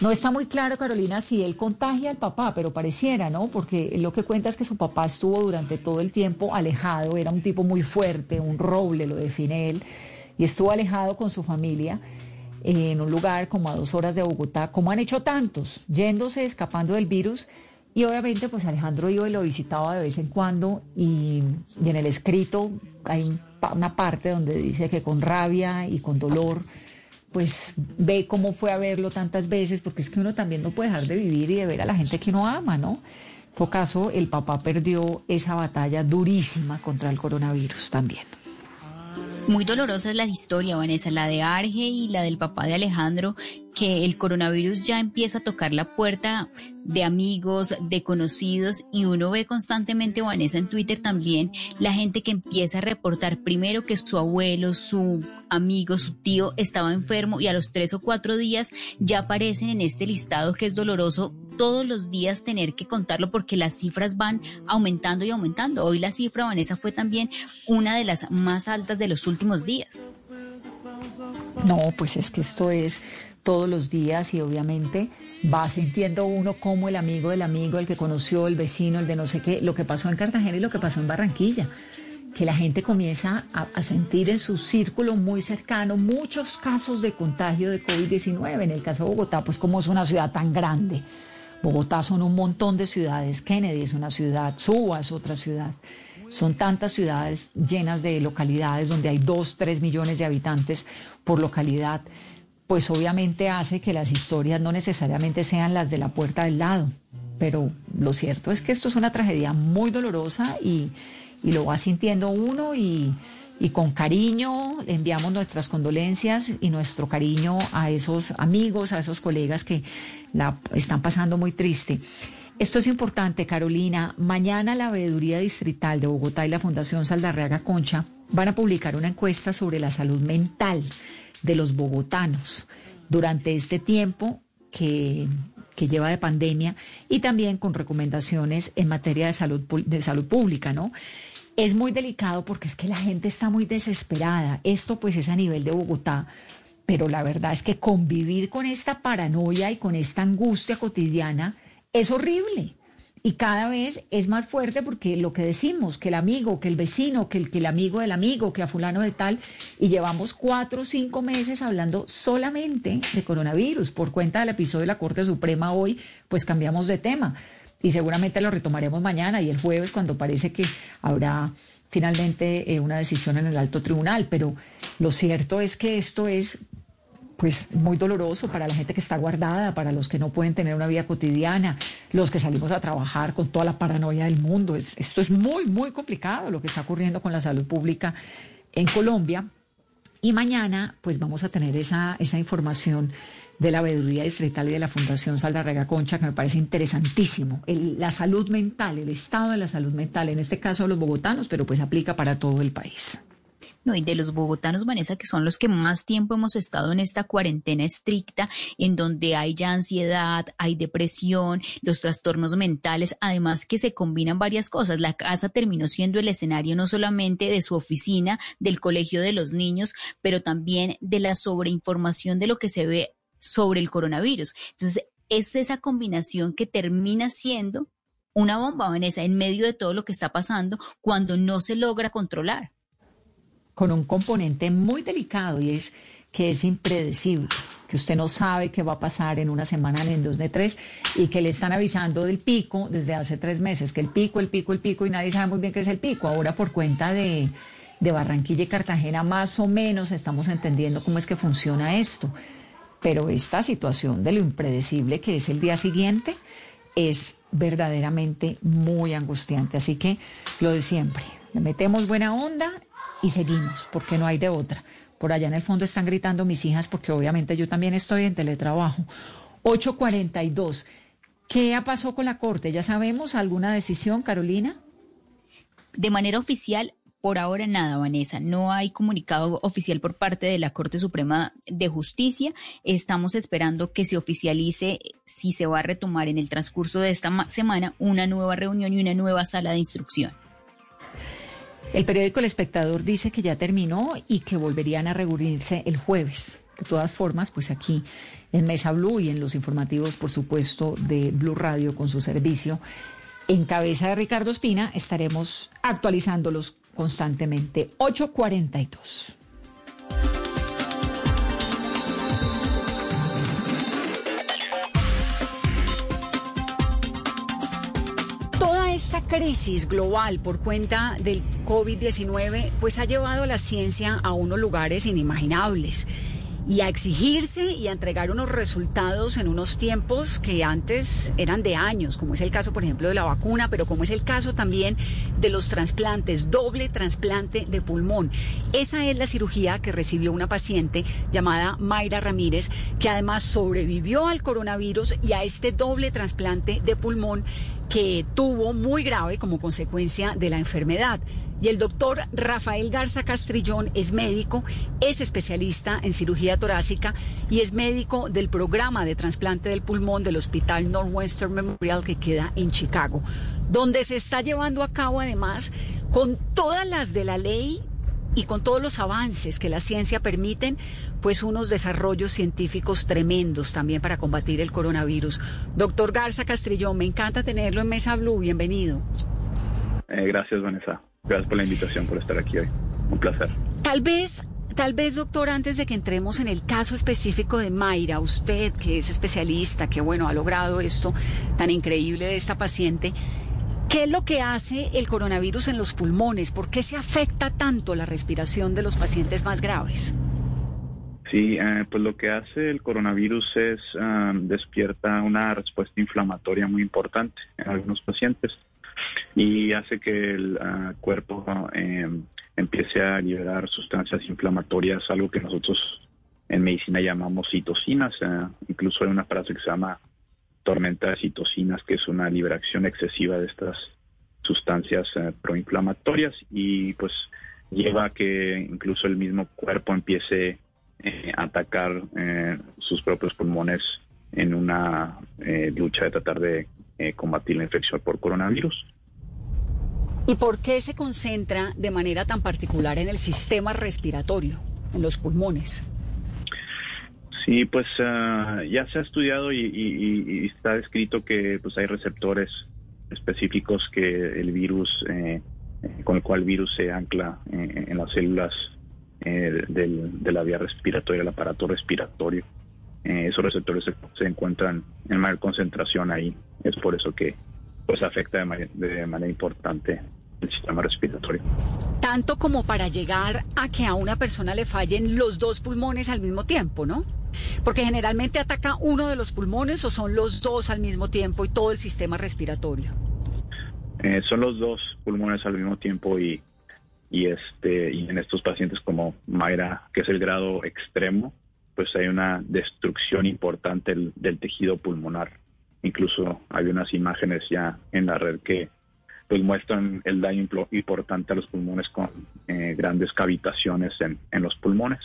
Speaker 2: no está muy claro, Carolina, si él contagia al papá, pero pareciera, ¿no? Porque lo que cuenta es que su papá estuvo durante todo el tiempo alejado, era un tipo muy fuerte, un roble, lo define él, y estuvo alejado con su familia en un lugar como a dos horas de Bogotá, como han hecho tantos, yéndose, escapando del virus. Y obviamente, pues Alejandro iba y lo visitaba de vez en cuando, y, en el escrito hay una parte donde dice que con rabia y con dolor pues ve cómo fue a verlo tantas veces, porque es que uno también no puede dejar de vivir y de ver a la gente que uno ama, ¿no? En caso, el papá perdió esa batalla durísima contra el coronavirus también.
Speaker 3: Muy dolorosa es la historia, Vanessa, la de Arge y la del papá de Alejandro, que el coronavirus ya empieza a tocar la puerta de amigos, de conocidos, y uno ve constantemente, Vanessa, en Twitter también, la gente que empieza a reportar primero que su abuelo, su amigo, su tío estaba enfermo y a los tres o cuatro días ya aparecen en este listado que es doloroso todos los días tener que contarlo porque las cifras van aumentando y aumentando. Hoy la cifra, Vanessa, fue también una de las más altas de los últimos días.
Speaker 10: No, pues es que esto es todos los días y obviamente va sintiendo uno como el amigo del amigo, el que conoció, el vecino, el de no sé qué, lo que pasó en Cartagena y lo que pasó en Barranquilla.
Speaker 2: Que la gente comienza a, sentir en su círculo muy cercano muchos casos de contagio de COVID-19. En el caso de Bogotá, pues como es una ciudad tan grande, Bogotá son un montón de ciudades, Kennedy es una ciudad, Suba es otra ciudad. Son tantas ciudades llenas de localidades donde hay dos, tres millones de habitantes por localidad, pues obviamente hace que las historias no necesariamente sean las de la puerta del lado. Pero lo cierto es que esto es una tragedia muy dolorosa y, lo va sintiendo uno y, con cariño enviamos nuestras condolencias y nuestro cariño a esos amigos, a esos colegas que la están pasando muy triste. Esto es importante, Carolina. Mañana la Veeduría Distrital de Bogotá y la Fundación Saldarreaga Concha van a publicar una encuesta sobre la salud mental de los bogotanos durante este tiempo que, lleva de pandemia y también con recomendaciones en materia de salud, de salud pública, ¿no? Es muy delicado porque es que la gente está muy desesperada. Esto pues es a nivel de Bogotá, pero la verdad es que convivir con esta paranoia y con esta angustia cotidiana es horrible. Y cada vez es más fuerte porque lo que decimos, que el amigo, que el vecino, que el, que el amigo del amigo, que a fulano de tal, y llevamos cuatro o cinco meses hablando solamente de coronavirus. Por cuenta del episodio de la Corte Suprema hoy, pues cambiamos de tema. Y seguramente lo retomaremos mañana y el jueves cuando parece que habrá finalmente eh, una decisión en el alto tribunal. Pero lo cierto es que esto es pues muy doloroso para la gente que está guardada, para los que no pueden tener una vida cotidiana, los que salimos a trabajar con toda la paranoia del mundo. esto es muy, muy complicado lo que está ocurriendo con la salud pública en Colombia. Y mañana, pues vamos a tener esa, esa información de la veeduría distrital y de la Fundación Saldarrega Concha, que me parece interesantísimo. la salud mental, el estado de la salud mental, en este caso los bogotanos, pero pues aplica para todo el país.
Speaker 3: No, y de los bogotanos, Vanessa, que son los que más tiempo hemos estado en esta cuarentena estricta, en donde hay ya ansiedad, hay depresión, los trastornos mentales, además que se combinan varias cosas. La casa terminó siendo el escenario no solamente de su oficina, del colegio de los niños, pero también de la sobreinformación de lo que se ve sobre el coronavirus. Entonces, es esa combinación que termina siendo una bomba, Vanessa, en medio de todo lo que está pasando cuando no se logra controlar
Speaker 2: con un componente muy delicado y es que es impredecible, que usted no sabe qué va a pasar en una semana, en dos, ni tres, y que le están avisando del pico desde hace tres meses, que el pico, el pico, el pico, y nadie sabe muy bien qué es el pico. Ahora por cuenta de, de Barranquilla y Cartagena, más o menos estamos entendiendo cómo es que funciona esto. Pero esta situación de lo impredecible que es el día siguiente es verdaderamente muy angustiante. Así que lo de siempre, metemos buena onda y seguimos, porque no hay de otra. Por allá en el fondo están gritando mis hijas, porque obviamente yo también estoy en teletrabajo. 842. ¿Qué ha pasado con la Corte? ¿Ya sabemos alguna decisión, Carolina?
Speaker 3: De manera oficial, por ahora nada, Vanessa. No hay comunicado oficial por parte de la Corte Suprema de Justicia. Estamos esperando que se oficialice si se va a retomar en el transcurso de esta semana una nueva reunión y una nueva sala de instrucción.
Speaker 2: El periódico El Espectador dice que ya terminó y que volverían a reunirse el jueves. De todas formas, pues aquí en Mesa Blue y en los informativos, por supuesto, de Blue Radio con su servicio, en cabeza de Ricardo Espina, estaremos actualizándolos constantemente. 842. Crisis global por cuenta del COVID-19 pues ha llevado a la ciencia a unos lugares inimaginables y a exigirse y a entregar unos resultados en unos tiempos que antes eran de años, como es el caso, por ejemplo, de la vacuna, pero como es el caso también de los trasplantes, doble trasplante de pulmón. Esa es la cirugía que recibió una paciente llamada Mayra Ramírez, que además sobrevivió al coronavirus y a este doble trasplante de pulmón que tuvo muy grave como consecuencia de la enfermedad. Y el doctor Rafael Garza Castrillón es médico, es especialista en cirugía torácica y es médico del programa de trasplante del pulmón del Hospital Northwestern Memorial que queda en Chicago, donde se está llevando a cabo además con todas las de la ley y con todos los avances que la ciencia permiten, pues unos desarrollos científicos tremendos también para combatir el coronavirus. Doctor Garza Castrillón, me encanta tenerlo en Mesa Blue, bienvenido.
Speaker 11: Eh, gracias, Vanessa. Gracias por la invitación, por estar aquí hoy. Un placer.
Speaker 2: Tal vez Tal vez, doctor, antes de que entremos en el caso específico de Mayra, usted que es especialista, que bueno, ha logrado esto tan increíble de esta paciente, ¿qué es lo que hace el coronavirus en los pulmones? ¿Por qué se afecta tanto la respiración de los pacientes más graves?
Speaker 11: Sí, eh, pues lo que hace el coronavirus es um, despierta una respuesta inflamatoria muy importante en algunos pacientes y hace que el uh, cuerpo em, empiece a liberar sustancias inflamatorias, algo que nosotros en medicina llamamos citocinas. Eh, incluso hay una frase que se llama tormenta de citocinas, que es una liberación excesiva de estas sustancias eh, proinflamatorias y pues lleva a que incluso el mismo cuerpo empiece eh, a atacar sus propios pulmones en una lucha de tratar de combatir la infección por coronavirus.
Speaker 2: ¿Y por qué se concentra de manera tan particular en el sistema respiratorio, en los pulmones?
Speaker 11: Sí, pues ah, ya se ha estudiado y, está descrito que pues hay receptores específicos que el virus, eh, con el cual el virus se ancla eh, en las células eh, de la vía respiratoria, el aparato respiratorio. Esos receptores se, encuentran en mayor concentración ahí. Es por eso que pues afecta de manera, importante el sistema respiratorio.
Speaker 2: Tanto como para llegar a que a una persona le fallen los dos pulmones al mismo tiempo, ¿no? Porque generalmente ataca uno de los pulmones o son los dos al mismo tiempo y todo el sistema respiratorio.
Speaker 11: Eh, son los dos pulmones al mismo tiempo y, y este y en estos pacientes como Mayra, que es el grado extremo, pues hay una destrucción importante del tejido pulmonar. Incluso hay unas imágenes ya en la red que pues muestran el daño importante a los pulmones con eh, grandes cavitaciones en, en, los pulmones.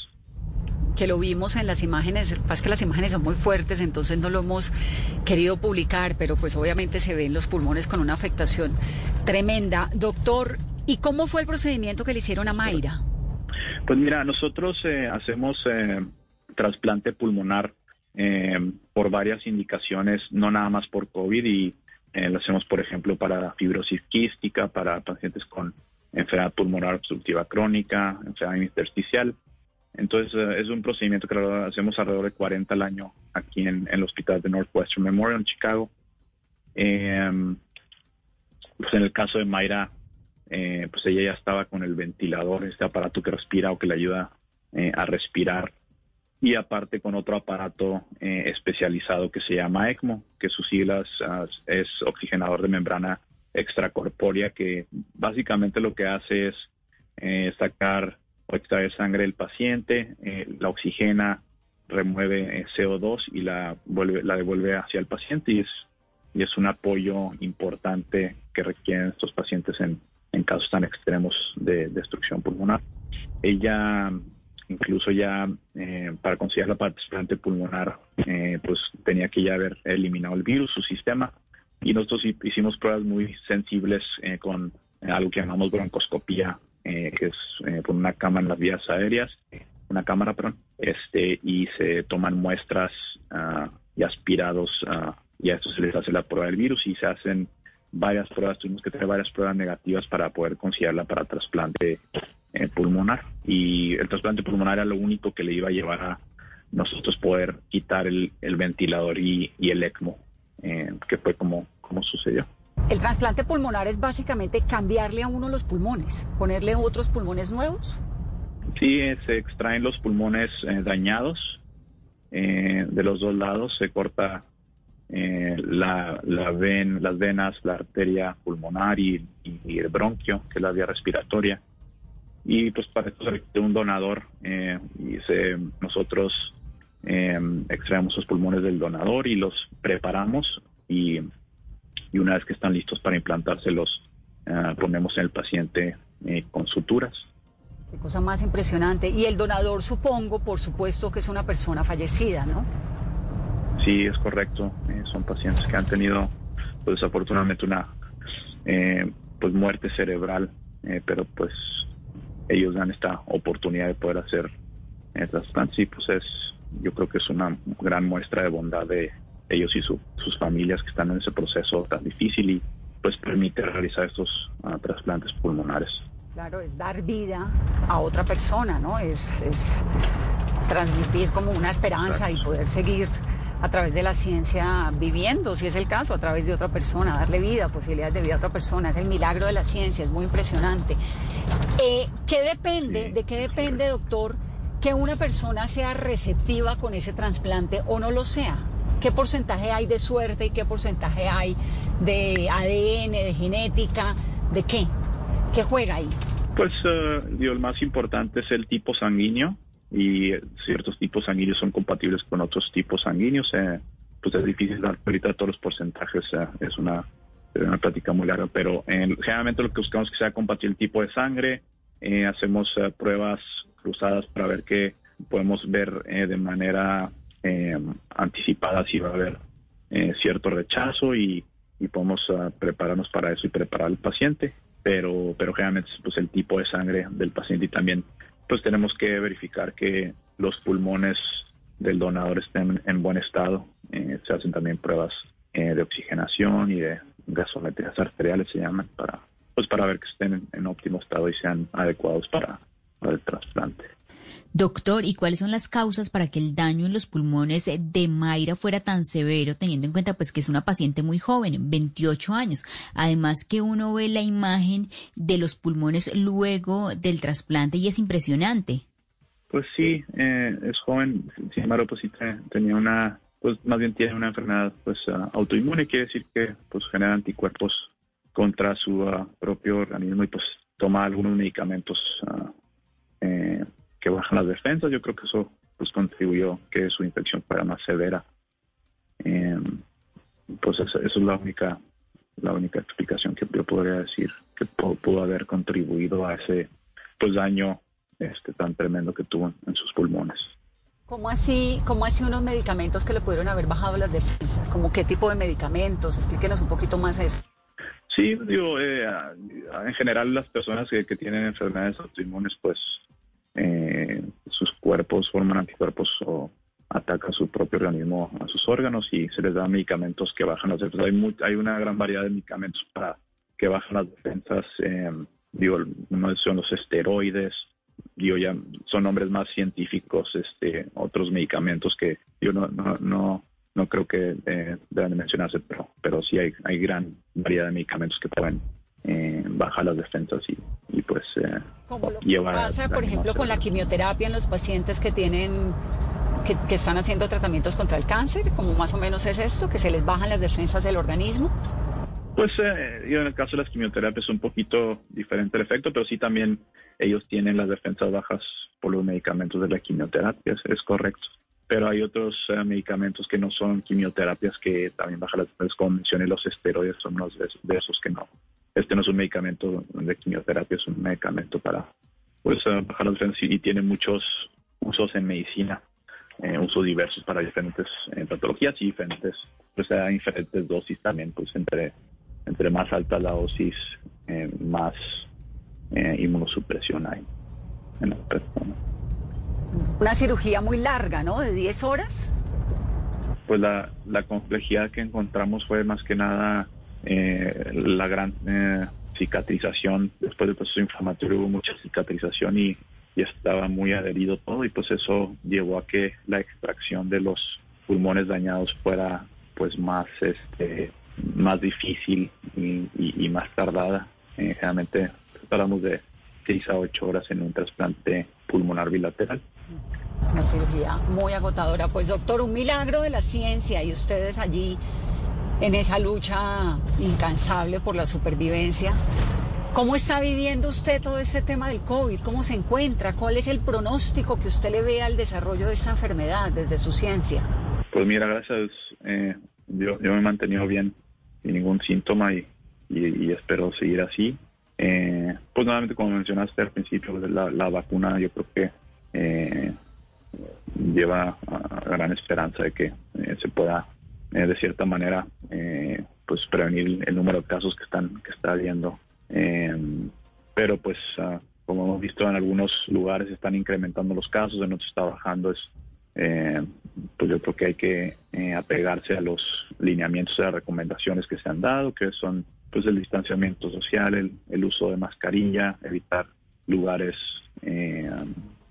Speaker 2: Que lo vimos en las imágenes, pasa que las imágenes son muy fuertes, entonces no lo hemos querido publicar, pero pues obviamente se ven los pulmones con una afectación tremenda. Doctor, ¿y cómo fue el procedimiento que le hicieron a Mayra?
Speaker 11: Pues mira, nosotros eh, hacemos eh, trasplante pulmonar eh, por varias indicaciones, no nada más por COVID y eh, lo hacemos, por ejemplo, para fibrosis quística, para pacientes con enfermedad pulmonar obstructiva crónica, enfermedad intersticial. Entonces, eh, es un procedimiento que hacemos alrededor de 40 al año aquí en, el hospital de Northwestern Memorial en Chicago. pues en el caso de Mayra, pues ella ya estaba con el ventilador, este aparato que respira o que le ayuda a respirar y aparte con otro aparato eh, especializado que se llama ECMO, que sus siglas ah, es oxigenador de membrana extracorpórea, que básicamente lo que hace es eh, sacar o extraer sangre del paciente, eh, la oxigena, remueve CO2 y la, vuelve, la devuelve hacia el paciente y es, y es un apoyo importante que requieren estos pacientes en, en casos tan extremos de destrucción pulmonar. Ella incluso ya eh, para conseguir la participante pulmonar, eh, pues tenía que ya haber eliminado el virus, su sistema, y nosotros hicimos pruebas muy sensibles eh, con algo que llamamos broncoscopía, que es con una cámara en las vías aéreas, una cámara, perdón, este, y se toman muestras uh, y aspirados, uh, y a esto se les hace la prueba del virus y se hacen varias pruebas, tuvimos que tener varias pruebas negativas para poder considerarla para trasplante eh, pulmonar y el trasplante pulmonar era lo único que le iba a llevar a nosotros poder quitar el, ventilador y, el ECMO, eh, que fue como, como sucedió.
Speaker 2: El trasplante pulmonar es básicamente cambiarle a uno los pulmones, ponerle otros pulmones nuevos.
Speaker 11: Sí, se extraen los pulmones eh, dañados de los dos lados, se corta la, la ven, las venas, la arteria pulmonar y, y, el bronquio, que es la vía respiratoria y pues para esto se requiere un donador eh, y se, nosotros eh, extraemos los pulmones del donador y los preparamos y, y una vez que están listos para implantárselos eh, ponemos en el paciente con suturas.
Speaker 2: Qué cosa más impresionante. Y el donador supongo, por supuesto, que es una persona fallecida, ¿no?
Speaker 11: Sí, es correcto. son pacientes que han tenido, pues, desafortunadamente, una pues muerte cerebral, pero pues ellos dan esta oportunidad de poder hacer eh, trasplantes y pues es, yo creo que es una gran muestra de bondad de ellos y sus familias que están en ese proceso tan difícil y, pues permite realizar estos ah, trasplantes pulmonares.
Speaker 2: Claro, es dar vida a otra persona, ¿no? Es, es transmitir como una esperanza y poder seguir a través de la ciencia viviendo, si es el caso, a través de otra persona, darle vida, posibilidades de vida a otra persona. Es el milagro de la ciencia, es muy impresionante. Eh, ¿Qué depende, de qué depende, doctor, que una persona sea receptiva con ese trasplante o no lo sea? ¿Qué porcentaje hay de suerte y qué porcentaje hay de ADN, de genética, de qué? ¿Qué juega ahí?
Speaker 11: Pues uh, el más importante es el tipo sanguíneo y ciertos tipos sanguíneos son compatibles con otros tipos sanguíneos. Eh, pues es difícil dar ahorita todos los porcentajes, eh, es una, una plática muy larga, pero generalmente lo que buscamos es que sea compatible el tipo de sangre, eh, hacemos pruebas cruzadas para ver que podemos ver de manera anticipada si va a haber cierto rechazo y, y podemos prepararnos para eso y preparar al paciente, pero, pero generalmente pues el tipo de sangre del paciente y también pues tenemos que verificar que los pulmones del donador estén en buen estado. Eh, se hacen también pruebas eh, de oxigenación y de gasometrías arteriales, se llaman, para, pues para ver que estén en, óptimo estado y sean adecuados para el trasplante.
Speaker 3: Doctor, ¿y cuáles son las causas para que el daño en los pulmones de Mayra fuera tan severo, teniendo en cuenta pues que es una paciente muy joven, 28 años? Además que uno ve la imagen de los pulmones luego del trasplante y es impresionante.
Speaker 11: Pues sí, eh, es joven, sin embargo pues sí tenía una, pues más bien tiene una enfermedad pues uh, autoinmune, quiere decir que pues genera anticuerpos contra su uh, propio organismo y pues toma algunos medicamentos uh, eh, que bajan las defensas. Yo creo que eso pues contribuyó que su infección fuera más severa. Em, pues esa, es la única la única explicación que yo podría decir que pudo, haber contribuido a ese pues daño este tan tremendo que tuvo en sus pulmones.
Speaker 2: ¿Cómo así, cómo así unos medicamentos que le pudieron haber bajado las defensas? ¿Cómo qué tipo de medicamentos? Explíquenos un poquito más eso.
Speaker 11: Sí, digo, eh, en general las personas que, que tienen enfermedades autoinmunes pues eh, sus cuerpos forman anticuerpos o atacan su propio organismo a sus órganos y se les da medicamentos que bajan las defensas. Hay, hay una gran variedad de medicamentos para que bajan las defensas. Eh, digo, uno son los esteroides, digo, ya son nombres más científicos, este, otros medicamentos que yo no, no, no, creo que eh, deban mencionarse, pero, pero sí hay, hay gran variedad de medicamentos que pueden eh, baja las defensas y, y pues eh,
Speaker 2: Como lo que pasa, por ejemplo, con la quimioterapia en los pacientes que tienen que, están haciendo tratamientos contra el cáncer, como más o menos es esto, que se les bajan las defensas del organismo.
Speaker 11: Pues eh, en el caso de las quimioterapias es un poquito diferente el efecto, pero sí también ellos tienen las defensas bajas por los medicamentos de la quimioterapia, es, correcto. Pero hay otros eh, medicamentos que no son quimioterapias que también bajan las defensas, como mencioné, los esteroides son unos de esos que no, este no es un medicamento de quimioterapia, es un medicamento para pues, bajar las defensas y, tiene muchos usos en medicina, eh, usos diversos para diferentes eh, patologías y diferentes, pues a diferentes dosis también, pues entre, entre más alta la dosis, eh, más inmunosupresión hay en la persona.
Speaker 2: Una cirugía muy larga, ¿no? De 10 horas.
Speaker 11: Pues la, la complejidad que encontramos fue más que nada eh, la gran eh, cicatrización, después del proceso inflamatorio hubo mucha cicatrización y, estaba muy adherido todo y pues eso llevó a que la extracción de los pulmones dañados fuera pues más este más difícil y, más tardada. Eh, generalmente tardamos de 6 a 8 horas en un trasplante pulmonar bilateral.
Speaker 2: Una cirugía muy agotadora. Pues doctor, un milagro de la ciencia y ustedes allí en esa lucha incansable por la supervivencia. ¿Cómo está viviendo usted todo este tema del COVID? ¿Cómo se encuentra? ¿Cuál es el pronóstico que usted le ve al desarrollo de esta enfermedad desde su ciencia?
Speaker 11: Pues mira, gracias. Eh, yo, me he mantenido bien, sin ningún síntoma y, espero seguir así. Eh, pues nuevamente, como mencionaste al principio, la, la vacuna yo creo que eh, lleva a gran esperanza de que se pueda eh, de cierta manera eh, pues prevenir el número de casos que están que está habiendo. Em, pero pues ah, como hemos visto en algunos lugares están incrementando los casos en otros está bajando es eh, pues yo creo que hay que eh, apegarse a los lineamientos las recomendaciones que se han dado, que son pues el distanciamiento social, el, uso de mascarilla, evitar lugares eh,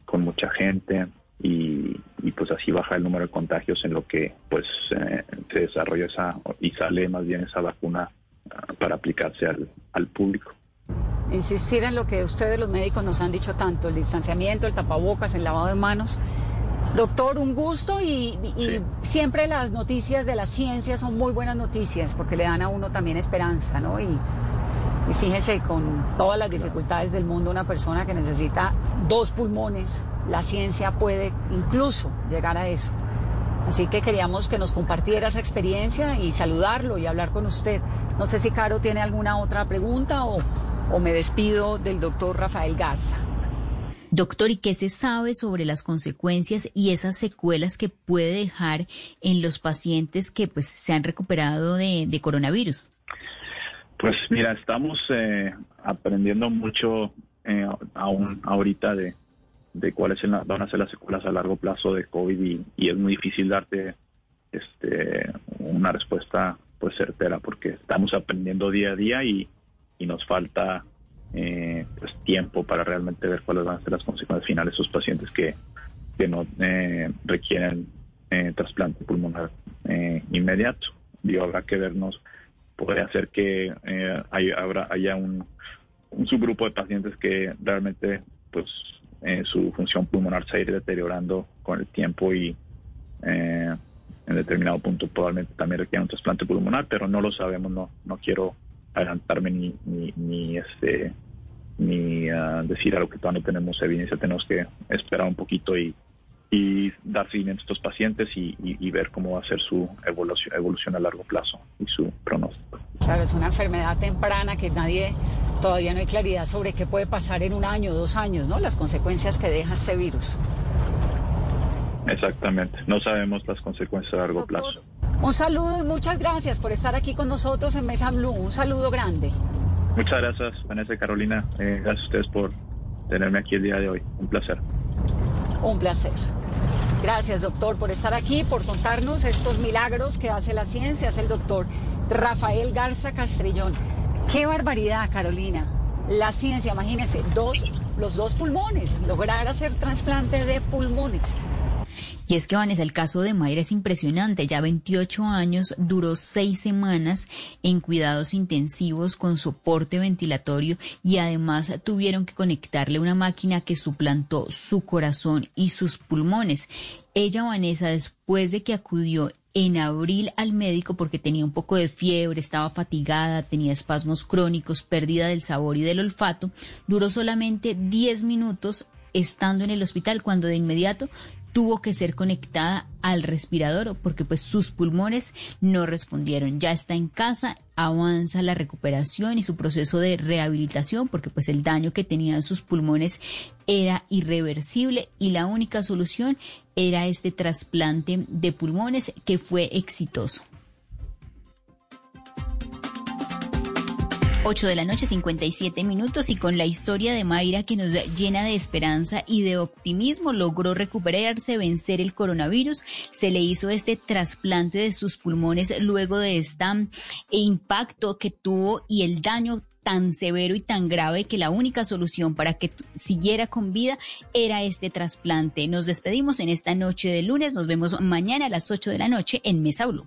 Speaker 11: con mucha gente y, pues así baja el número de contagios en lo que pues se desarrolla esa y sale más bien esa vacuna ah, para aplicarse al, al público
Speaker 2: insistir en lo que ustedes los médicos nos han dicho tanto, el distanciamiento, el tapabocas, el lavado de manos. Doctor, un gusto y, siempre las noticias de la ciencia son muy buenas noticias porque le dan a uno también esperanza, ¿no? Y, y fíjese, con todas las dificultades del mundo, una persona que necesita dos pulmones, la ciencia puede incluso llegar a eso. Así que queríamos que nos compartiera esa experiencia y saludarlo y hablar con usted. No sé si Caro tiene alguna otra pregunta o, o me despido del doctor Rafael Garza.
Speaker 3: Doctor, ¿y qué se sabe sobre las consecuencias y esas secuelas que puede dejar en los pacientes que pues se han recuperado de, coronavirus?
Speaker 11: Pues mira, estamos eh, aprendiendo mucho eh, aún ahorita de, cuáles van a ser las secuelas a largo plazo de COVID y, es muy difícil darte este, una respuesta pues certera porque estamos aprendiendo día a día y, nos falta eh, pues tiempo para realmente ver cuáles van a ser las consecuencias finales de esos pacientes que, que no eh, requieren eh, trasplante pulmonar inmediato. Digo, habrá que vernos, podría ser que haya un, un, subgrupo de pacientes que realmente pues su función pulmonar se irá deteriorando con el tiempo y en determinado punto probablemente también requieren un trasplante pulmonar, pero no lo sabemos, no, no quiero adelantarme ni, ni, ni este ni uh, decir algo que todavía no tenemos evidencia, tenemos que esperar un poquito y, y dar seguimiento a estos pacientes y, y, ver cómo va a ser su evolución, evolución a largo plazo y su pronóstico.
Speaker 2: Claro, es una enfermedad temprana que nadie, todavía no hay claridad sobre qué puede pasar en un año, dos años, ¿no? Las consecuencias que deja este virus.
Speaker 11: Exactamente, no sabemos las consecuencias a largo plazo.
Speaker 2: Un saludo y muchas gracias por estar aquí con nosotros en Mesa Blue. Un saludo grande.
Speaker 11: Muchas gracias, Vanessa y Carolina. Eh, gracias a ustedes por tenerme aquí el día de hoy. Un placer.
Speaker 2: Un placer. Gracias, doctor, por estar aquí, por contarnos estos milagros que hace la ciencia. Es el doctor Rafael Garza Castrillón. Qué barbaridad, Carolina. La ciencia, imagínense, dos, los dos pulmones, lograr hacer trasplante de pulmones.
Speaker 3: Y es que, Vanessa, el caso de Mayra es impresionante. Ya 28 años, duró seis semanas en cuidados intensivos con soporte ventilatorio y además tuvieron que conectarle una máquina que suplantó su corazón y sus pulmones. Ella, Vanessa, después de que acudió en abril al médico porque tenía un poco de fiebre, estaba fatigada, tenía espasmos crónicos, pérdida del sabor y del olfato, duró solamente 10 minutos estando en el hospital cuando de inmediato tuvo que ser conectada al respirador porque pues sus pulmones no respondieron. Ya está en casa, avanza la recuperación y su proceso de rehabilitación porque pues el daño que tenían sus pulmones era irreversible y la única solución era este trasplante de pulmones que fue exitoso. 8 de la noche, 57 minutos, y con la historia de Mayra que nos llena de esperanza y de optimismo, logró recuperarse, vencer el coronavirus. Se le hizo este trasplante de sus pulmones luego de este impacto que tuvo y el daño tan severo y tan grave que la única solución para que siguiera con vida era este trasplante. Nos despedimos en esta noche de lunes, nos vemos mañana a las 8 de la noche en Mesa Blue.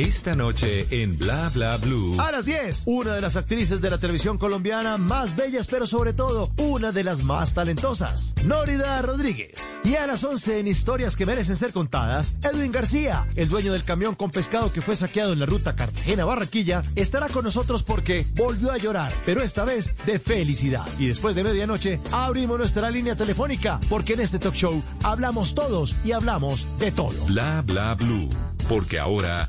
Speaker 1: Esta noche en Bla Bla Blue.
Speaker 12: A las 10, una de las actrices de la televisión colombiana más bellas, pero sobre todo una de las más talentosas, Nórida Rodríguez. Y a las 11, en historias que merecen ser contadas, Edwin García, el dueño del camión con pescado que fue saqueado en la ruta Cartagena-Barranquilla, estará con nosotros porque volvió a llorar, pero esta vez de felicidad. Y después de medianoche, abrimos nuestra línea telefónica, porque en este talk show hablamos todos y hablamos de todo.
Speaker 1: Bla Bla Blue. Porque ahora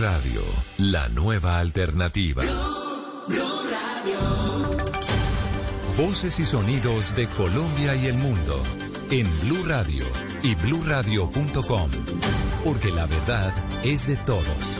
Speaker 1: Radio, la nueva alternativa. Voces y sonidos de Colombia y el mundo en Blue Radio y bluradio.com, porque la verdad es de todos.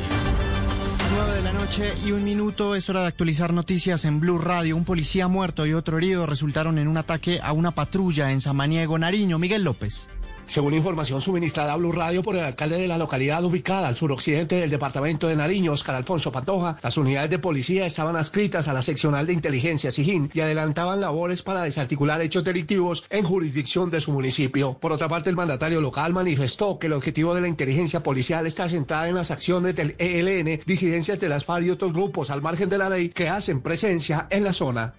Speaker 13: 9 de la noche y un minuto es hora de actualizar noticias en Blue Radio. Un policía muerto y otro herido resultaron en un ataque a una patrulla en Samaniego, Nariño. Miguel López.
Speaker 14: Según información suministrada a Blue Radio por el alcalde de la localidad ubicada al suroccidente del departamento de Nariño, Oscar Alfonso Pantoja, las unidades de policía estaban adscritas a la seccional de inteligencia SIGIN y adelantaban labores para desarticular hechos delictivos en jurisdicción de su municipio. Por otra parte, el mandatario local manifestó que el objetivo de la inteligencia policial está centrada en las acciones del ELN, disidencias de las FARC y otros grupos al margen de la ley que hacen presencia en la zona.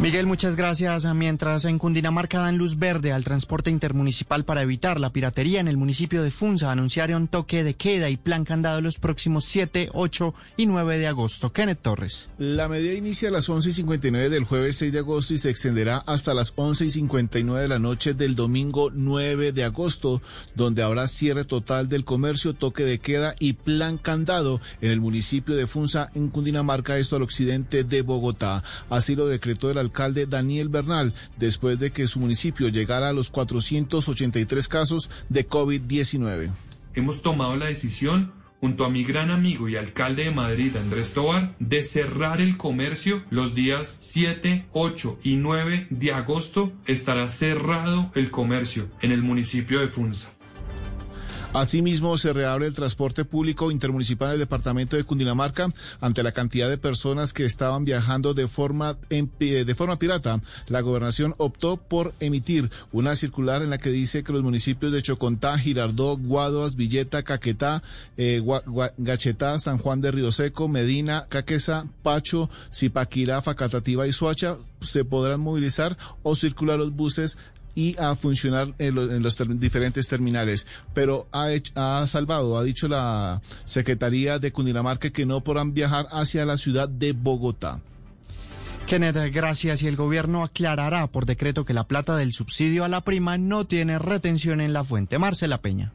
Speaker 13: Miguel, muchas gracias. Mientras en Cundinamarca dan luz verde al transporte intermunicipal para evitar la piratería en el municipio de Funza, anunciaron toque de queda y plan candado los próximos 7, 8 y 9 de agosto. Kenneth Torres.
Speaker 15: La medida inicia a las 11 y 59 del jueves 6 de agosto y se extenderá hasta las 11 y 59 de la noche del domingo 9 de agosto, donde habrá cierre total del comercio, toque de queda y plan candado en el municipio de Funza, en Cundinamarca, esto al occidente de Bogotá. Así lo decretó el alcalde Daniel Bernal después de que su municipio llegara a los 483 casos de COVID-19.
Speaker 16: Hemos tomado la decisión junto a mi gran amigo y alcalde de Madrid, Andrés Tobar, de cerrar el comercio los días 7, 8 y 9 de agosto. Estará cerrado el comercio en el municipio de Funza.
Speaker 15: Asimismo, se reabre el transporte público intermunicipal en el departamento de Cundinamarca ante la cantidad de personas que estaban viajando de forma, de forma pirata. La gobernación optó por emitir una circular en la que dice que los municipios de Chocontá, Girardó, Guaduas, Villeta, Caquetá, eh, Gachetá, San Juan de Río Seco, Medina, Caquesa, Pacho, Zipaquirá, Facatativa y Suacha se podrán movilizar o circular los buses y a funcionar en, los diferentes terminales. Pero ha, ha salvado, ha dicho la Secretaría de Cundinamarca que no podrán viajar hacia la ciudad de Bogotá.
Speaker 13: Kenneth, gracias. Y el gobierno aclarará por decreto que la plata del subsidio a la prima no tiene retención en la fuente. Marcela Peña.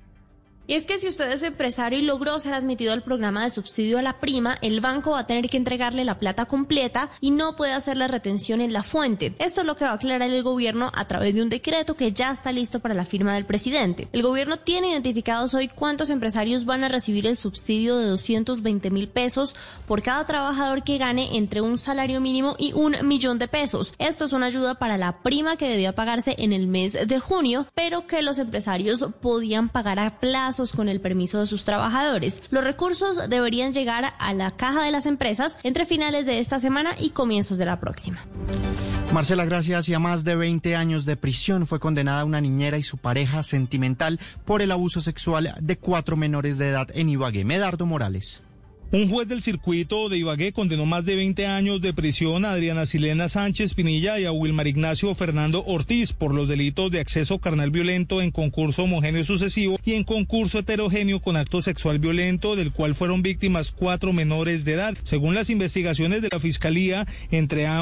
Speaker 17: Y es que si usted es empresario y logró ser admitido al programa de subsidio a la prima, el banco va a tener que entregarle la plata completa y no puede hacer la retención en la fuente. Esto es lo que va a aclarar el gobierno a través de un decreto que ya está listo para la firma del presidente. El gobierno tiene identificados hoy cuántos empresarios van a recibir el subsidio de 220 mil pesos por cada trabajador que gane entre un salario mínimo y un millón de pesos. Esto es una ayuda para la prima que debía pagarse en el mes de junio, pero que los empresarios podían pagar a plazo con el permiso de sus trabajadores. Los recursos deberían llegar a la caja de las empresas entre finales de esta semana y comienzos de la próxima.
Speaker 13: Marcela, gracias. Y a más de 20 años de prisión fue condenada una niñera y su pareja sentimental por el abuso sexual de cuatro menores de edad en Ibagué. Medardo Morales.
Speaker 18: Un juez del circuito de Ibagué condenó más de 20 años de prisión a Adriana Silena Sánchez Pinilla y a Wilmar Ignacio Fernando Ortiz por los delitos de acceso carnal violento en concurso homogéneo sucesivo y en concurso heterogéneo con acto sexual violento, del cual fueron víctimas cuatro menores de edad. Según las investigaciones de la Fiscalía, entre ambos